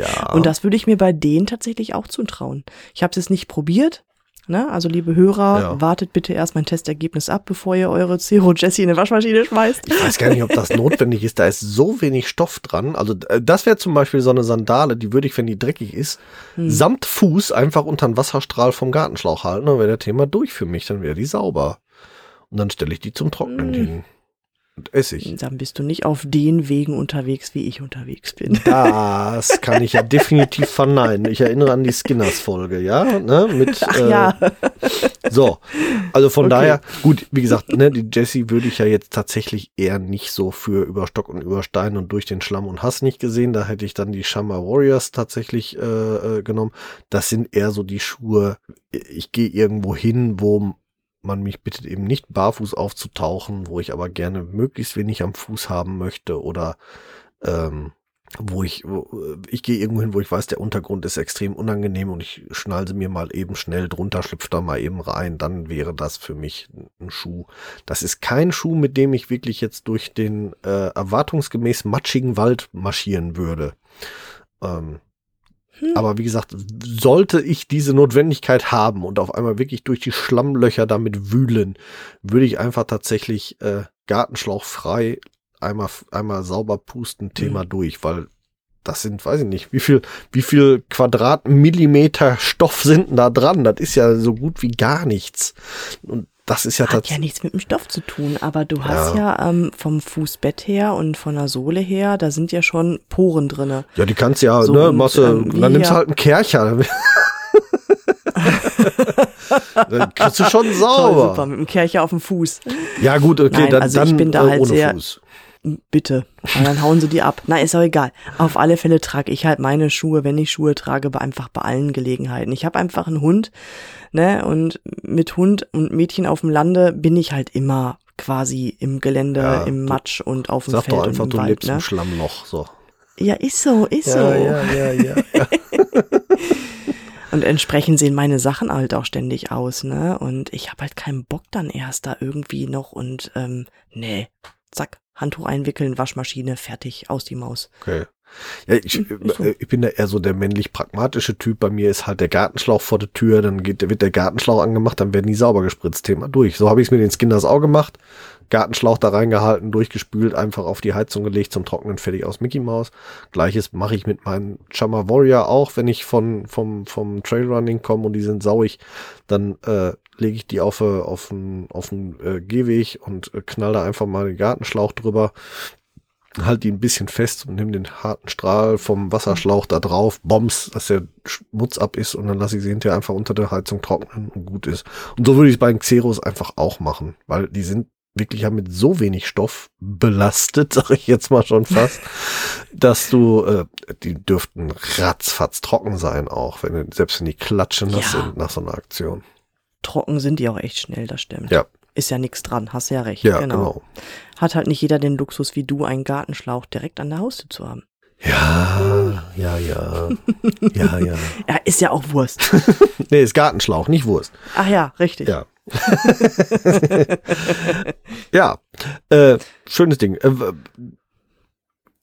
Ja. Und das würde ich mir bei denen tatsächlich auch zutrauen. Ich habe es jetzt nicht probiert. Ne? Also liebe Hörer, Ja. wartet bitte erst mein Testergebnis ab, bevor ihr eure Zero Jessie in eine Waschmaschine schmeißt. Ich weiß gar nicht, ob das [laughs] notwendig ist. Da ist so wenig Stoff dran. Also äh, das wäre zum Beispiel so eine Sandale, die würde ich, wenn die dreckig ist, Hm. samt Fuß einfach unter den Wasserstrahl vom Gartenschlauch halten. Dann wäre der Thema durch für mich. Dann wäre die sauber. Und dann stelle ich die zum Trocknen Hm. hin. Und Essig. Dann bist du nicht auf den Wegen unterwegs, wie ich unterwegs bin. [laughs] Das kann ich ja definitiv verneinen. Ich erinnere an die Skinners-Folge, ja? Ne? Mit, Ach äh, ja. So, also von Okay. daher, gut, wie gesagt, ne, die Jessie würde ich ja jetzt tatsächlich eher nicht so für über Stock und über Stein und durch den Schlamm und Hass nicht gesehen. Da hätte ich dann die Shama Warriors tatsächlich äh, äh, genommen. Das sind eher so die Schuhe, ich gehe irgendwo hin, wo man mich bittet, eben nicht barfuß aufzutauchen, wo ich aber gerne möglichst wenig am Fuß haben möchte oder ähm, wo ich, wo, ich gehe irgendwo hin, wo ich weiß, der Untergrund ist extrem unangenehm und ich schnall sie mir mal eben schnell drunter, schlüpfe da mal eben rein, dann wäre das für mich ein Schuh. Das ist kein Schuh, mit dem ich wirklich jetzt durch den äh, erwartungsgemäß matschigen Wald marschieren würde. Ähm, Hm. aber wie gesagt, sollte ich diese Notwendigkeit haben und auf einmal wirklich durch die Schlammlöcher damit wühlen, würde ich einfach tatsächlich äh, Gartenschlauch frei einmal, einmal sauber pusten, Thema durch, weil das sind, weiß ich nicht, wie viel, wie viel Quadratmillimeter Stoff sind da dran? Das ist ja so gut wie gar nichts. Und das ist ja Hat ja nichts mit dem Stoff zu tun, aber du hast ja, ähm, vom Fußbett her und von der Sohle her, da sind ja schon Poren drinne. Ja, die kannst ja, So, ne, machst du, ähm, dann nimmst du halt einen Kercher. [laughs] dann kriegst du schon Toll, sauber. super, mit dem Kercher auf dem Fuß. Ja, gut, okay, Nein, dann, also ich dann bin da äh, halt ohne sehr- Fuß. Bitte. Und dann hauen sie die ab. Na, ist auch egal. Auf alle Fälle trage ich halt meine Schuhe, wenn ich Schuhe trage, bei einfach bei allen Gelegenheiten. Ich habe einfach einen Hund, ne, und mit Hund und Mädchen auf dem Lande bin ich halt immer quasi im Gelände, Ja, im Matsch und auf dem Sag Feld doch einfach, und im du Wald, lebst ne? im Schlammloch. So. Ja, ist so, ist so. ja, ja, ja. [laughs] Und entsprechend sehen meine Sachen halt auch ständig aus, ne? Und ich habe halt keinen Bock dann erst da irgendwie noch und ähm, nee, zack, Handtuch einwickeln, Waschmaschine, fertig, aus die Maus. Okay. Ja, ich, äh, ich bin da eher so der männlich pragmatische Typ. Bei mir ist halt der Gartenschlauch vor der Tür, dann geht, wird der Gartenschlauch angemacht, dann werden die sauber gespritzt. Thema durch. So habe ich es mit den Skinners auch gemacht. Gartenschlauch da reingehalten, durchgespült, einfach auf die Heizung gelegt, zum Trocknen, fertig aus Mickey Mouse. Gleiches mache ich mit meinem Chama Warrior auch, wenn ich von, vom, vom Trailrunning komme und die sind sauig, dann äh, lege ich die auf, äh, auf einen auf einen, äh, Gehweg und äh, knall da einfach mal den Gartenschlauch drüber halt die ein bisschen fest und nimm den harten Strahl vom Wasserschlauch da drauf, bombs, dass der Schmutz ab ist und dann lasse ich sie hinterher einfach unter der Heizung trocknen und gut ist. Und so würde ich es bei den Xeros einfach auch machen, weil die sind wirklich ja mit so wenig Stoff belastet, [laughs] sage ich jetzt mal schon fast, [laughs] dass du, äh, die dürften ratzfatz trocken sein auch, wenn selbst wenn die klatschen nass Ja. sind nach so einer Aktion. Trocken sind die auch echt schnell, das stimmt. Ja. Ist ja nichts dran, hast ja recht. Ja, genau. Hat halt nicht jeder den Luxus wie du, einen Gartenschlauch direkt an der Haustür zu haben. Ja, ja, ja, ja, ja. [laughs] Ja, ist ja auch Wurst. [laughs] Nee, ist Gartenschlauch, nicht Wurst. Ach ja, richtig. Ja. [laughs] ja, äh, schönes Ding. Äh,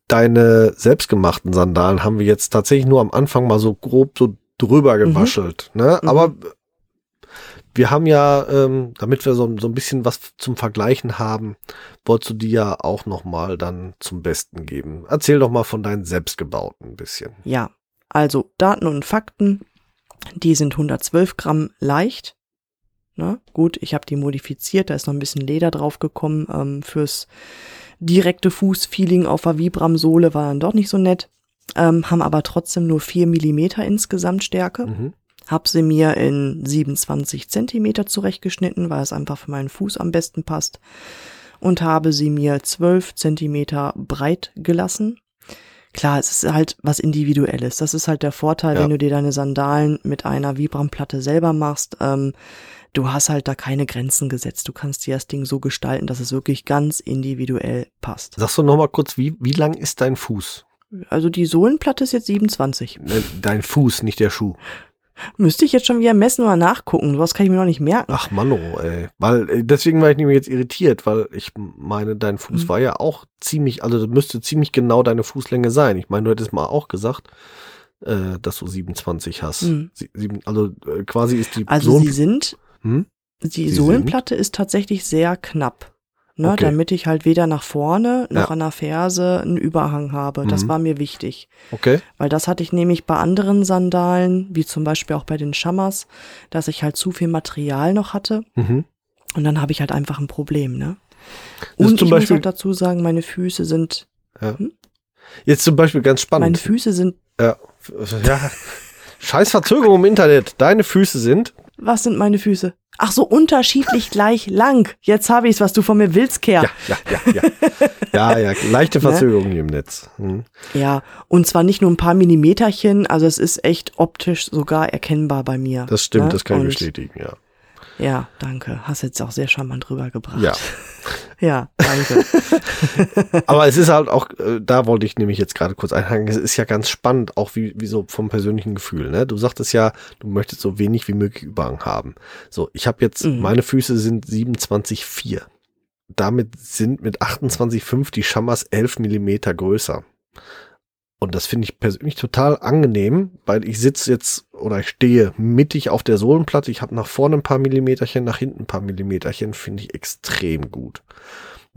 deine selbstgemachten Sandalen haben wir jetzt tatsächlich nur am Anfang mal so grob so drüber gewaschelt. Ne? Mhm. Wir haben ja, ähm, damit wir so, so ein bisschen was zum Vergleichen haben, wolltest du die ja auch noch mal dann zum Besten geben. Erzähl doch mal von deinen selbstgebauten ein bisschen. Ja, also Daten und Fakten, die sind 112 Gramm leicht. Ne? Gut, ich habe die modifiziert, da ist noch ein bisschen Leder drauf gekommen ähm, fürs direkte Fußfeeling auf der Vibram-Sohle, war dann doch nicht so nett. Ähm, haben aber trotzdem nur 4 Millimeter insgesamt Stärke. Mhm. Hab sie mir in 27 Zentimeter zurechtgeschnitten, weil es einfach für meinen Fuß am besten passt. Und habe sie mir 12 Zentimeter breit gelassen. Klar, es ist halt was Individuelles. Das ist halt der Vorteil, Ja. wenn du dir deine Sandalen mit einer Vibram-Platte selber machst. Ähm, du hast halt da keine Grenzen gesetzt. Du kannst dir das Ding so gestalten, dass es wirklich ganz individuell passt. Sagst du noch mal kurz, wie, wie lang ist dein Fuß? Also die Sohlenplatte ist jetzt 27. Ne, Dein Fuß, nicht der Schuh. Müsste ich jetzt schon wieder messen oder nachgucken. Sowas kann ich mir noch nicht merken. Ach Mann, oh, ey. Weil, äh, deswegen war ich nämlich jetzt irritiert, weil ich meine, dein Fuß Mhm. war ja auch ziemlich, also müsste ziemlich genau deine Fußlänge sein. Ich meine, du hättest mal auch gesagt, äh, dass du 27 hast. Mhm. Sie, sieben, also äh, quasi ist die Also Sohn- sie sind, hm? die Sie Sohlenplatte ist tatsächlich sehr knapp. Ne, Okay. Damit ich halt weder nach vorne noch Ja. an der Ferse einen Überhang habe. Das Mhm. war mir wichtig. Okay. Weil das hatte ich nämlich bei anderen Sandalen, wie zum Beispiel auch bei den Shammers, dass ich halt zu viel Material noch hatte. Mhm. Und dann habe ich halt einfach ein Problem, ne? Das Und zum ich muss Beispiel- auch dazu sagen, meine Füße sind, Jetzt zum Beispiel ganz meine spannend. Füße sind, Ja. [laughs] ja. Scheiß Verzögerung im Internet. Deine Füße sind. was sind meine Füße? Ach so, unterschiedlich gleich lang. Jetzt habe ich's, was du von mir willst, Kerl. Ja, ja, ja, ja. ja, ja, leichte [laughs] Verzögerung hier im Netz. Mhm. Ja, und zwar nicht nur ein paar Millimeterchen, also es ist echt optisch sogar erkennbar bei mir. Das stimmt, ne? das kann ich Und- bestätigen, ja. Ja, danke. Hast jetzt auch sehr charmant rübergebracht. Ja. [laughs] Ja, danke. [laughs] Aber es ist halt auch, äh, da wollte ich nämlich jetzt gerade kurz einhaken, es ist ja ganz spannend, auch wie, wie so vom persönlichen Gefühl. Ne? Du sagtest ja, du möchtest so wenig wie möglich Überhang haben. So, ich habe jetzt, Mhm. meine Füße sind 27,4. Damit sind mit 28,5 die Shammers 11 Millimeter größer. Und das finde ich persönlich total angenehm, weil ich sitze jetzt oder ich stehe mittig auf der Sohlenplatte. Ich habe nach vorne ein paar Millimeterchen, nach hinten ein paar Millimeterchen, finde ich extrem gut.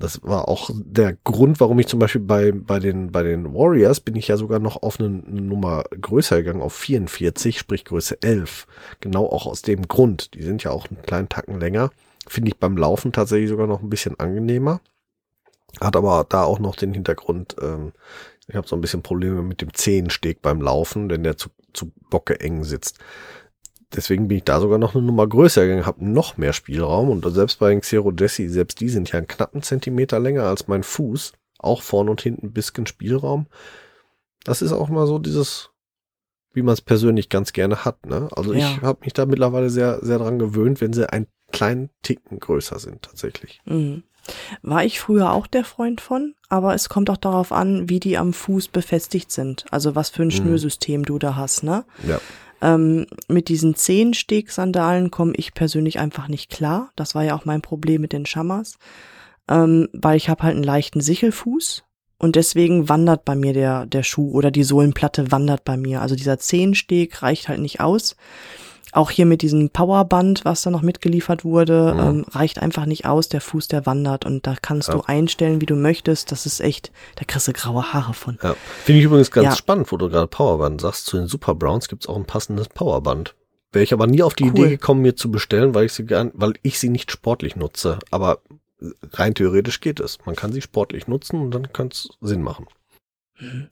Das war auch der Grund, warum ich zum Beispiel bei, bei, den, bei den Warriors bin ich ja sogar noch auf eine, Nummer größer gegangen, auf 44, sprich Größe 11. Genau auch aus dem Grund. Die sind ja auch einen kleinen Tacken länger. Finde ich beim Laufen tatsächlich sogar noch ein bisschen angenehmer. Hat aber da auch noch den Hintergrund, ähm, ich habe so ein bisschen Probleme mit dem Zehensteg beim Laufen, denn der zu, zu bocke eng sitzt. Deswegen bin ich da sogar noch eine Nummer größer gegangen, habe noch mehr Spielraum und selbst bei den Xero Jesse, selbst die sind ja einen knappen Zentimeter länger als mein Fuß, auch vorne und hinten ein bisschen Spielraum. Das ist auch mal so dieses, wie man es persönlich ganz gerne hat. Ne? Also ich Ja. habe mich da mittlerweile sehr, sehr dran gewöhnt, wenn sie einen kleinen Ticken größer sind tatsächlich. Mhm. War ich früher auch der Freund von, aber es kommt auch darauf an, wie die am Fuß befestigt sind. Also was für ein Mhm. Schnürsystem du da hast, ne? Ja. Ähm, mit diesen Zehensteg-Sandalen komme ich persönlich einfach nicht klar. Das war ja auch mein Problem mit den Shammers, ähm, weil ich habe halt einen leichten Sichelfuß und deswegen wandert bei mir der, der Schuh oder die Sohlenplatte wandert bei mir. Also dieser Zehensteg reicht halt nicht aus. Auch hier mit diesem Powerband, was da noch mitgeliefert wurde, Mhm. ähm, reicht einfach nicht aus. Der Fuß, der wandert und da kannst Ja. du einstellen, wie du möchtest. Das ist echt, da kriegst du graue Haare von. Ja. Finde ich übrigens ganz Ja. spannend, wo du gerade Powerband sagst. Zu den Super Browns gibt es auch ein passendes Powerband. Wäre ich aber nie auf die Cool. Idee gekommen, mir zu bestellen, weil ich sie gern, weil ich sie nicht sportlich nutze. Aber rein theoretisch geht es. Man kann sie sportlich nutzen und dann kann es Sinn machen.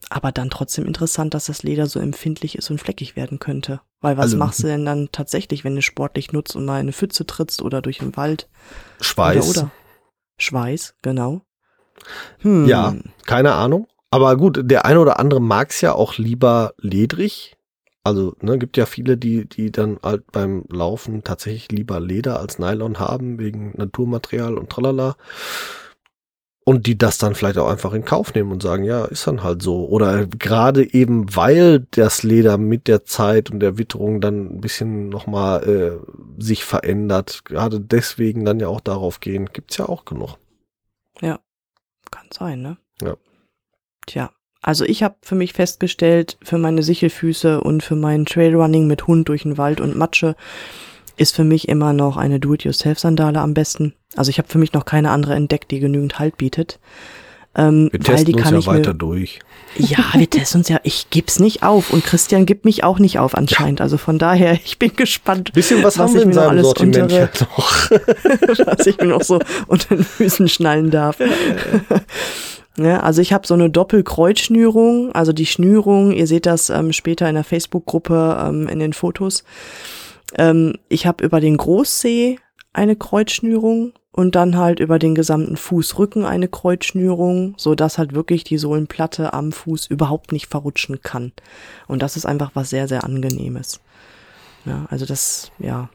Aber dann trotzdem interessant, dass das Leder so empfindlich ist und fleckig werden könnte. Weil was Also- machst du denn dann tatsächlich, wenn du sportlich nutzt und mal in eine Pfütze trittst oder durch den Wald? Schweiß. Oder, oder? Schweiß, genau. Hm. Ja, keine Ahnung. Aber gut, der eine oder andere mag's ja auch lieber ledrig. Also, ne, gibt ja viele, die, die dann halt beim Laufen tatsächlich lieber Leder als Nylon haben, wegen Naturmaterial und tralala. Und die das dann vielleicht auch einfach in Kauf nehmen und sagen, ja, ist dann halt so. Oder gerade eben, weil das Leder mit der Zeit und der Witterung dann ein bisschen nochmal äh, sich verändert, gerade deswegen dann ja auch darauf gehen, gibt's ja auch genug. Kann sein, ne? Ja. Tja, also ich habe für mich festgestellt, für meine Sichelfüße und für mein Trailrunning mit Hund durch den Wald und Matsche ist für mich immer noch eine Do-it-yourself-Sandale am besten. Also ich habe für mich noch keine andere entdeckt, die genügend Halt bietet. Ähm, Wir weil testen die uns kann ja ich weiter mir, durch. Ja, wir [laughs] testen uns ja. Ich geb's nicht auf und Christian gibt mich auch nicht auf anscheinend. Also von daher, ich bin gespannt, Bisschen was, haben Was wir ich in seinem alles Sortiment untere- ja noch. [laughs] was ich mir noch so unter den Füßen schnallen darf. [laughs] Ja, also ich habe so eine Doppelkreuzschnürung, also die Schnürung, ihr seht das ähm, später in der Facebook-Gruppe ähm, in den Fotos. Ähm, ich habe über den Großzeh eine Kreuzschnürung und dann halt über den gesamten Fußrücken eine Kreuzschnürung, so dass halt wirklich die Sohlenplatte am Fuß überhaupt nicht verrutschen kann. Und das ist einfach was sehr, sehr angenehmes. Ja, also das, ja.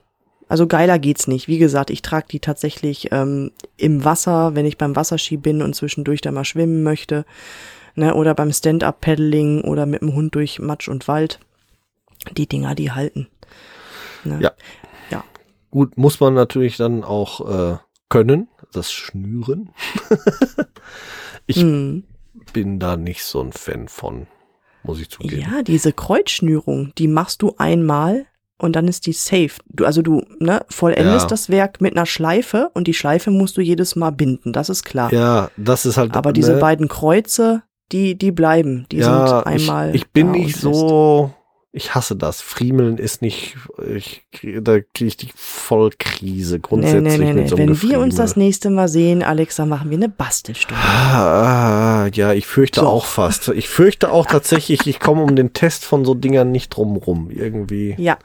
Also geiler geht's nicht. Wie gesagt, ich trage die tatsächlich ähm, im Wasser, wenn ich beim Wasserski bin und zwischendurch da mal schwimmen möchte. Ne, oder beim Stand-up-Paddling oder mit dem Hund durch Matsch und Wald. Die Dinger, die halten. Ne? Ja. Ja. Gut, muss man natürlich dann auch äh, können, das Schnüren. [laughs] ich Hm. bin da nicht so ein Fan von, muss ich zugeben. Ja, diese Kreuzschnürung, die machst du einmal und dann ist die safe. Du, also du ne, vollendest Ja. das Werk mit einer Schleife und die Schleife musst du jedes Mal binden, das ist klar. Ja, das ist halt. Aber diese ne, beiden Kreuze, die, die bleiben. Die ja, sind einmal. Ich, ich bin nicht so. Ich hasse das. Friemeln ist nicht. Ich, da kriege ich die Vollkrise grundsätzlich nee, nee, mit nee. so einem Wenn wir uns Gefriemel. das nächste Mal sehen, Alex, dann machen wir eine Bastelstunde. Ah, ja, ich fürchte So. auch fast. Ich fürchte auch tatsächlich, ich komme um den Test von so Dingern nicht drum rum. Irgendwie. Ja,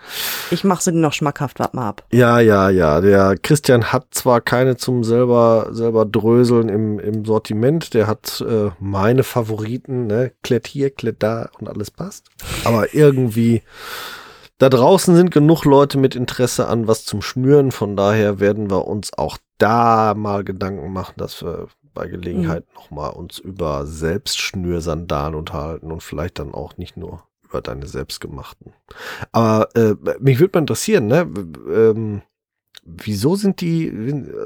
ich mache sie noch schmackhaft, warte mal ab. Ja, ja, ja. Der Christian hat zwar keine zum selber selber dröseln im, im Sortiment. Der hat äh, meine Favoriten, ne? Klett hier, Klett da und alles passt. Aber irgendwie da draußen sind genug Leute mit Interesse an was zum Schnüren. Von daher werden wir uns auch da mal Gedanken machen, dass wir bei Gelegenheit noch mal uns über Selbstschnürsandalen unterhalten und vielleicht dann auch nicht nur über deine selbstgemachten. Aber äh, mich würde mal interessieren, ne? Ähm, wieso sind die,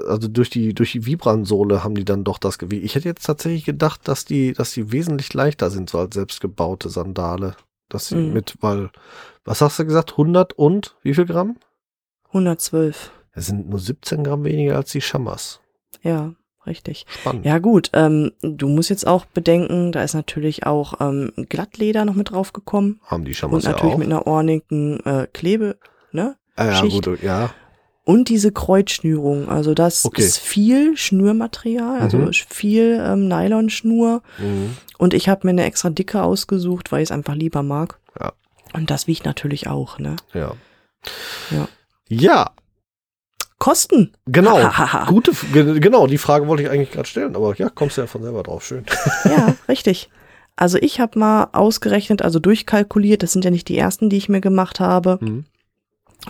also durch die, durch die Vibram-Sohle haben die dann doch das Gewicht? Ich hätte jetzt tatsächlich gedacht, dass die, dass die wesentlich leichter sind, so als selbstgebaute Sandale. Dass sie Mhm. mit, weil, was hast du gesagt? 100 und wie viel Gramm? 112. Es sind nur 17 Gramm weniger als die Shamas. Ja, richtig. Spannend. Ja gut, ähm, du musst jetzt auch bedenken, da ist natürlich auch ähm, Glattleder noch mit draufgekommen Haben die und Shamas ja natürlich auch. mit einer ordentlichen äh, Klebe, ne? ah, ja, Schicht. gut, ja. Und diese Kreuzschnürung, also das Okay. ist viel Schnürmaterial, also Mhm. viel ähm, Nylonschnur. Mhm. Und ich habe mir eine extra dicke ausgesucht, weil ich es einfach lieber mag. Ja. Und das wiegt natürlich auch, ne? Ja. Ja. Ja, Kosten. genau. [laughs] Gute, ge- genau, die Frage wollte ich eigentlich gerade stellen, aber ja, kommst du ja von selber drauf. Schön. [laughs] Ja, richtig. Also ich habe mal ausgerechnet, also durchkalkuliert, das sind ja nicht die ersten, die ich mir gemacht habe. Mhm.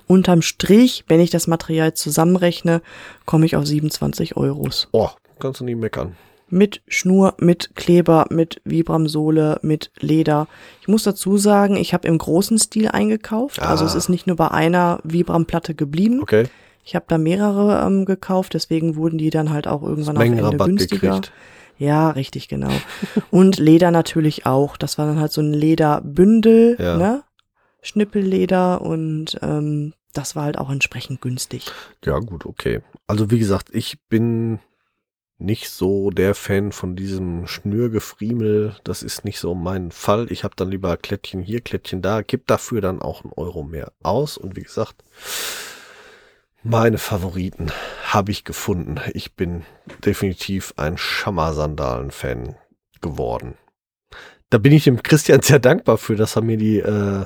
Unterm Strich, wenn ich das Material zusammenrechne, komme ich auf 27 Euros. Oh, kannst du nie meckern. Mit Schnur, mit Kleber, mit Vibramsohle, mit Leder. Ich muss dazu sagen, ich habe im großen Stil eingekauft. Also es Ah. ist nicht nur bei einer Vibramplatte geblieben. Okay. Ich habe da mehrere ähm, gekauft, deswegen wurden die dann halt auch irgendwann auf Ende Mengenrabatt günstiger. gekriegt. Ja, richtig, genau. Und Leder natürlich auch. Das war dann halt so ein Lederbündel, Ja. ne? Schnippelleder und ähm, das war halt auch entsprechend günstig. Ja, gut, okay. Also wie gesagt, ich bin nicht so der Fan von diesem Schnürgefriemel. Das ist nicht so mein Fall. Ich habe dann lieber Klettchen hier, Klettchen da, gib dafür dann auch einen Euro mehr aus. Und wie gesagt, meine Favoriten habe ich gefunden. Ich bin definitiv ein Schammer-Sandalen-Fan geworden. Da bin ich dem Christian sehr dankbar für, dass er mir die äh,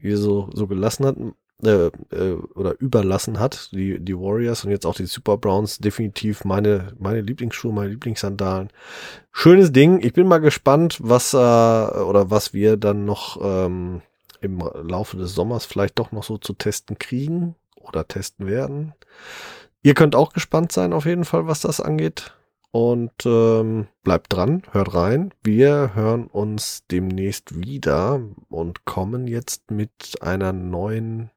hier so, so gelassen hat äh, äh, oder überlassen hat, die, die Warriors und jetzt auch die Super Browns, definitiv meine, meine Lieblingsschuhe, meine Lieblingssandalen. Schönes Ding. Ich bin mal gespannt, was äh, oder was wir dann noch ähm, im Laufe des Sommers vielleicht doch noch so zu testen kriegen oder testen werden. Ihr könnt auch gespannt sein, auf jeden Fall, was das angeht. Und ähm, bleibt dran, hört rein. Wir hören uns demnächst wieder und kommen jetzt mit einer neuen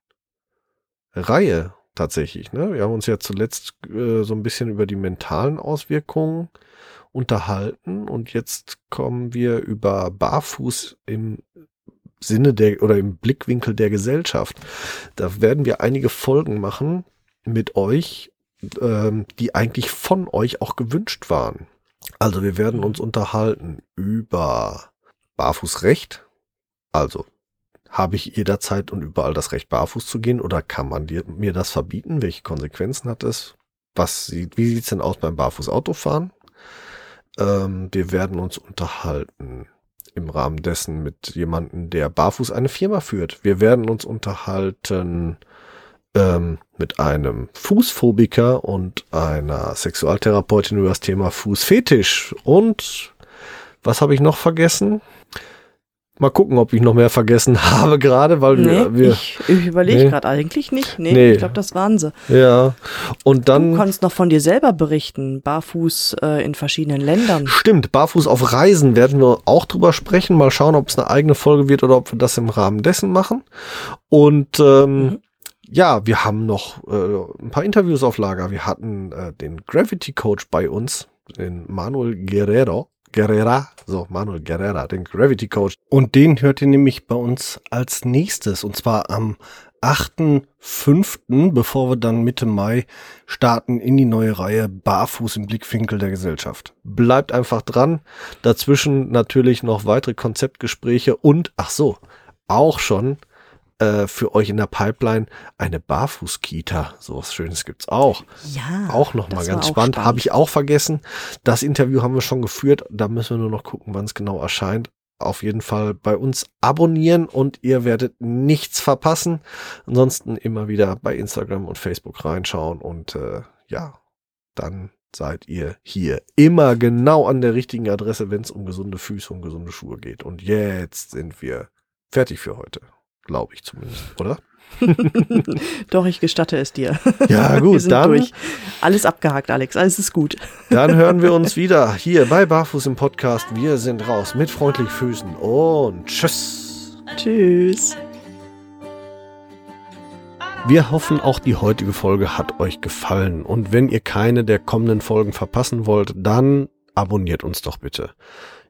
Reihe tatsächlich. Ne? Wir haben uns ja zuletzt äh, so ein bisschen über die mentalen Auswirkungen unterhalten und jetzt kommen wir über Barfuß im Sinne der oder im Blickwinkel der Gesellschaft. Da werden wir einige Folgen machen mit euch, ähm, die eigentlich von euch auch gewünscht waren. Also wir werden uns unterhalten über Barfußrecht. Also habe ich jederzeit und überall das Recht, barfuß zu gehen oder kann man dir, mir das verbieten? Welche Konsequenzen hat es? Was sieht, wie sieht's denn aus beim Barfußautofahren? Ähm, wir werden uns unterhalten im Rahmen dessen mit jemandem, der barfuß eine Firma führt. Wir werden uns unterhalten ähm, mit einem Fußphobiker und einer Sexualtherapeutin über das Thema Fußfetisch. Und was habe ich noch vergessen? Mal gucken, ob ich noch mehr vergessen [laughs] habe gerade, weil Nee, wir, wir ich, ich überlege Nee. gerade eigentlich nicht. Nee, Nee. ich glaube, das waren sie. ja und Du dann kannst noch von dir selber berichten, barfuß äh, in verschiedenen Ländern. Stimmt, barfuß auf Reisen werden wir auch drüber sprechen. Mal schauen, ob es eine eigene Folge wird oder ob wir das im Rahmen dessen machen. Und ähm, Mhm. Ja, wir haben noch äh, ein paar Interviews auf Lager. Wir hatten äh, den Gravity Coach bei uns, den Manuel Guerrero. Guerrera, so Manuel Guerrera, den Gravity Coach. Und den hört ihr nämlich bei uns als nächstes. Und zwar am 8.5., bevor wir dann Mitte Mai starten in die neue Reihe Barfuß im Blickwinkel der Gesellschaft. Bleibt einfach dran. Dazwischen natürlich noch weitere Konzeptgespräche und, ach so, auch schon äh, für euch in der Pipeline eine Barfuß-Kita. So was Schönes gibt's auch. Ja. Auch nochmal ganz auch spannend. Habe ich auch vergessen. Das Interview haben wir schon geführt. Da müssen wir nur noch gucken, wann es genau erscheint. Auf jeden Fall bei uns abonnieren und ihr werdet nichts verpassen. Ansonsten immer wieder bei Instagram und Facebook reinschauen und äh, ja, dann seid ihr hier immer genau an der richtigen Adresse, wenn es um gesunde Füße und gesunde Schuhe geht. Und jetzt sind wir fertig für heute. Glaube ich zumindest, oder? [laughs] Doch, ich gestatte es dir. [laughs] Ja, Wir gut, sind dann durch. Alles abgehakt, Alex. Alles ist gut. [laughs] Dann hören wir uns wieder hier bei Barfuß im Podcast. Wir sind raus mit freundlichen Füßen und tschüss. Tschüss. Wir hoffen, auch die heutige Folge hat euch gefallen. Und wenn ihr keine der kommenden Folgen verpassen wollt, dann abonniert uns doch bitte.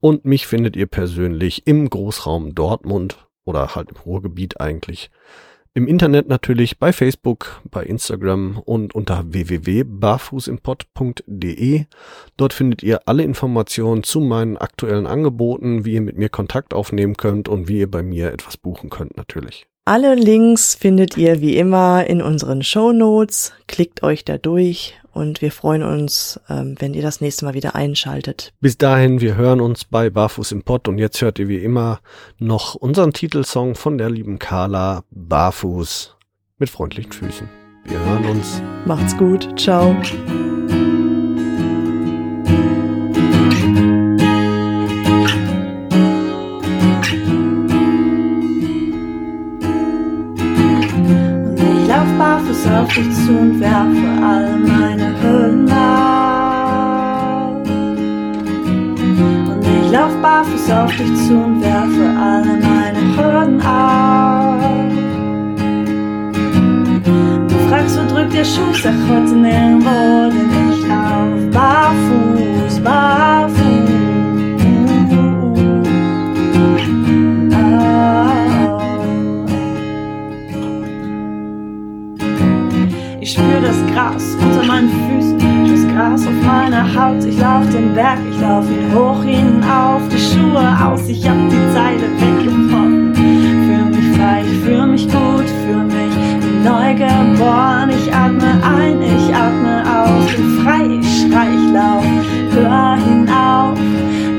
Und mich findet ihr persönlich im Großraum Dortmund oder halt im Ruhrgebiet eigentlich. Im Internet natürlich bei Facebook, bei Instagram und unter www.barfußimpod.de. Dort findet ihr alle Informationen zu meinen aktuellen Angeboten, wie ihr mit mir Kontakt aufnehmen könnt und wie ihr bei mir etwas buchen könnt natürlich. Alle Links findet ihr wie immer in unseren Show Notes. Klickt euch da durch und wir freuen uns, ähm, wenn ihr das nächste Mal wieder einschaltet. Bis dahin, wir hören uns bei Barfuß im Pott und jetzt hört ihr wie immer noch unseren Titelsong von der lieben Carla Barfuß mit freundlichen Füßen. Wir hören uns. Macht's gut. Ciao. Und ich lauf barfuß auf dich zu und werfe all meine dich zu und werfe alle meine Hürden ab. Du fragst, wo drückt der Schuh? Sag heute nirgendwo, denn ich lauf barfuß, barfuß. Ich spür das Gras unter meinen Füßen, das Gras auf meiner Haut. Ich lauf den Berg, lauf ihn hoch hinauf, die Schuhe aus, ich hab die Zeile weggebrochen. Fühl mich frei, ich fühl mich gut, fühl mich neu geboren. Ich atme ein, ich atme aus, bin frei, ich schrei, ich lauf höher hinauf.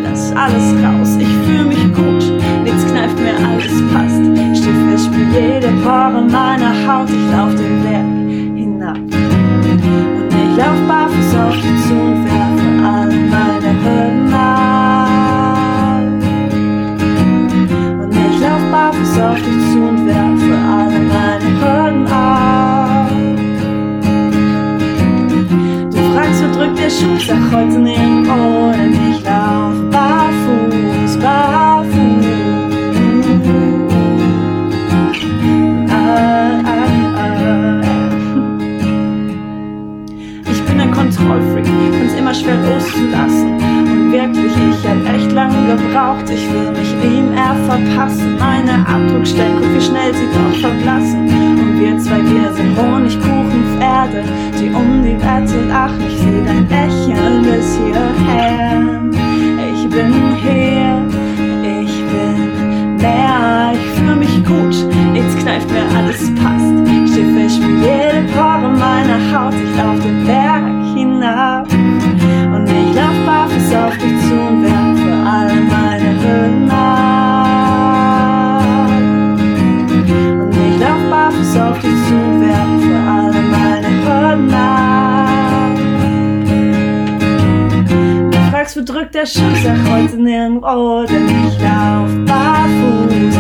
Lass alles raus, ich fühl mich gut, nichts kneift mir, alles passt. Steh fest, spür jede Pore meiner Haut, ich lauf den Berg hinab. Und ich lauf barfuß wo drückt der Schuh? Sag heute nirgendwo, denn ich lauf barfuß, barfuß. Ah, ah, ah. Ich bin ein Kontrollfreak, find's immer schwer loszulassen. Und wirklich, ich hab echt lange gebraucht. Ich will mich ihm eher verpassen. Meine Abdruckstellen, guck wie schnell sie doch verblassen. Wir zwei, wir sind Honigkuchen ach, ich seh dein Lächeln bis hierher. Ich bin hier, ich bin mehr, ich fühle mich gut, jetzt kneift mir alles passt. Schiffe spiel jede Pore meiner Haut, ich lauf den Berg hinab. Und ich lauf barfuß auf dich zu und werfe all meine Hürden ab. Auf dich zu und werfe alle meine ab. Du fragst, wo drückt der Schuh, sag heute nirgendwo, denn ich lauf barfuß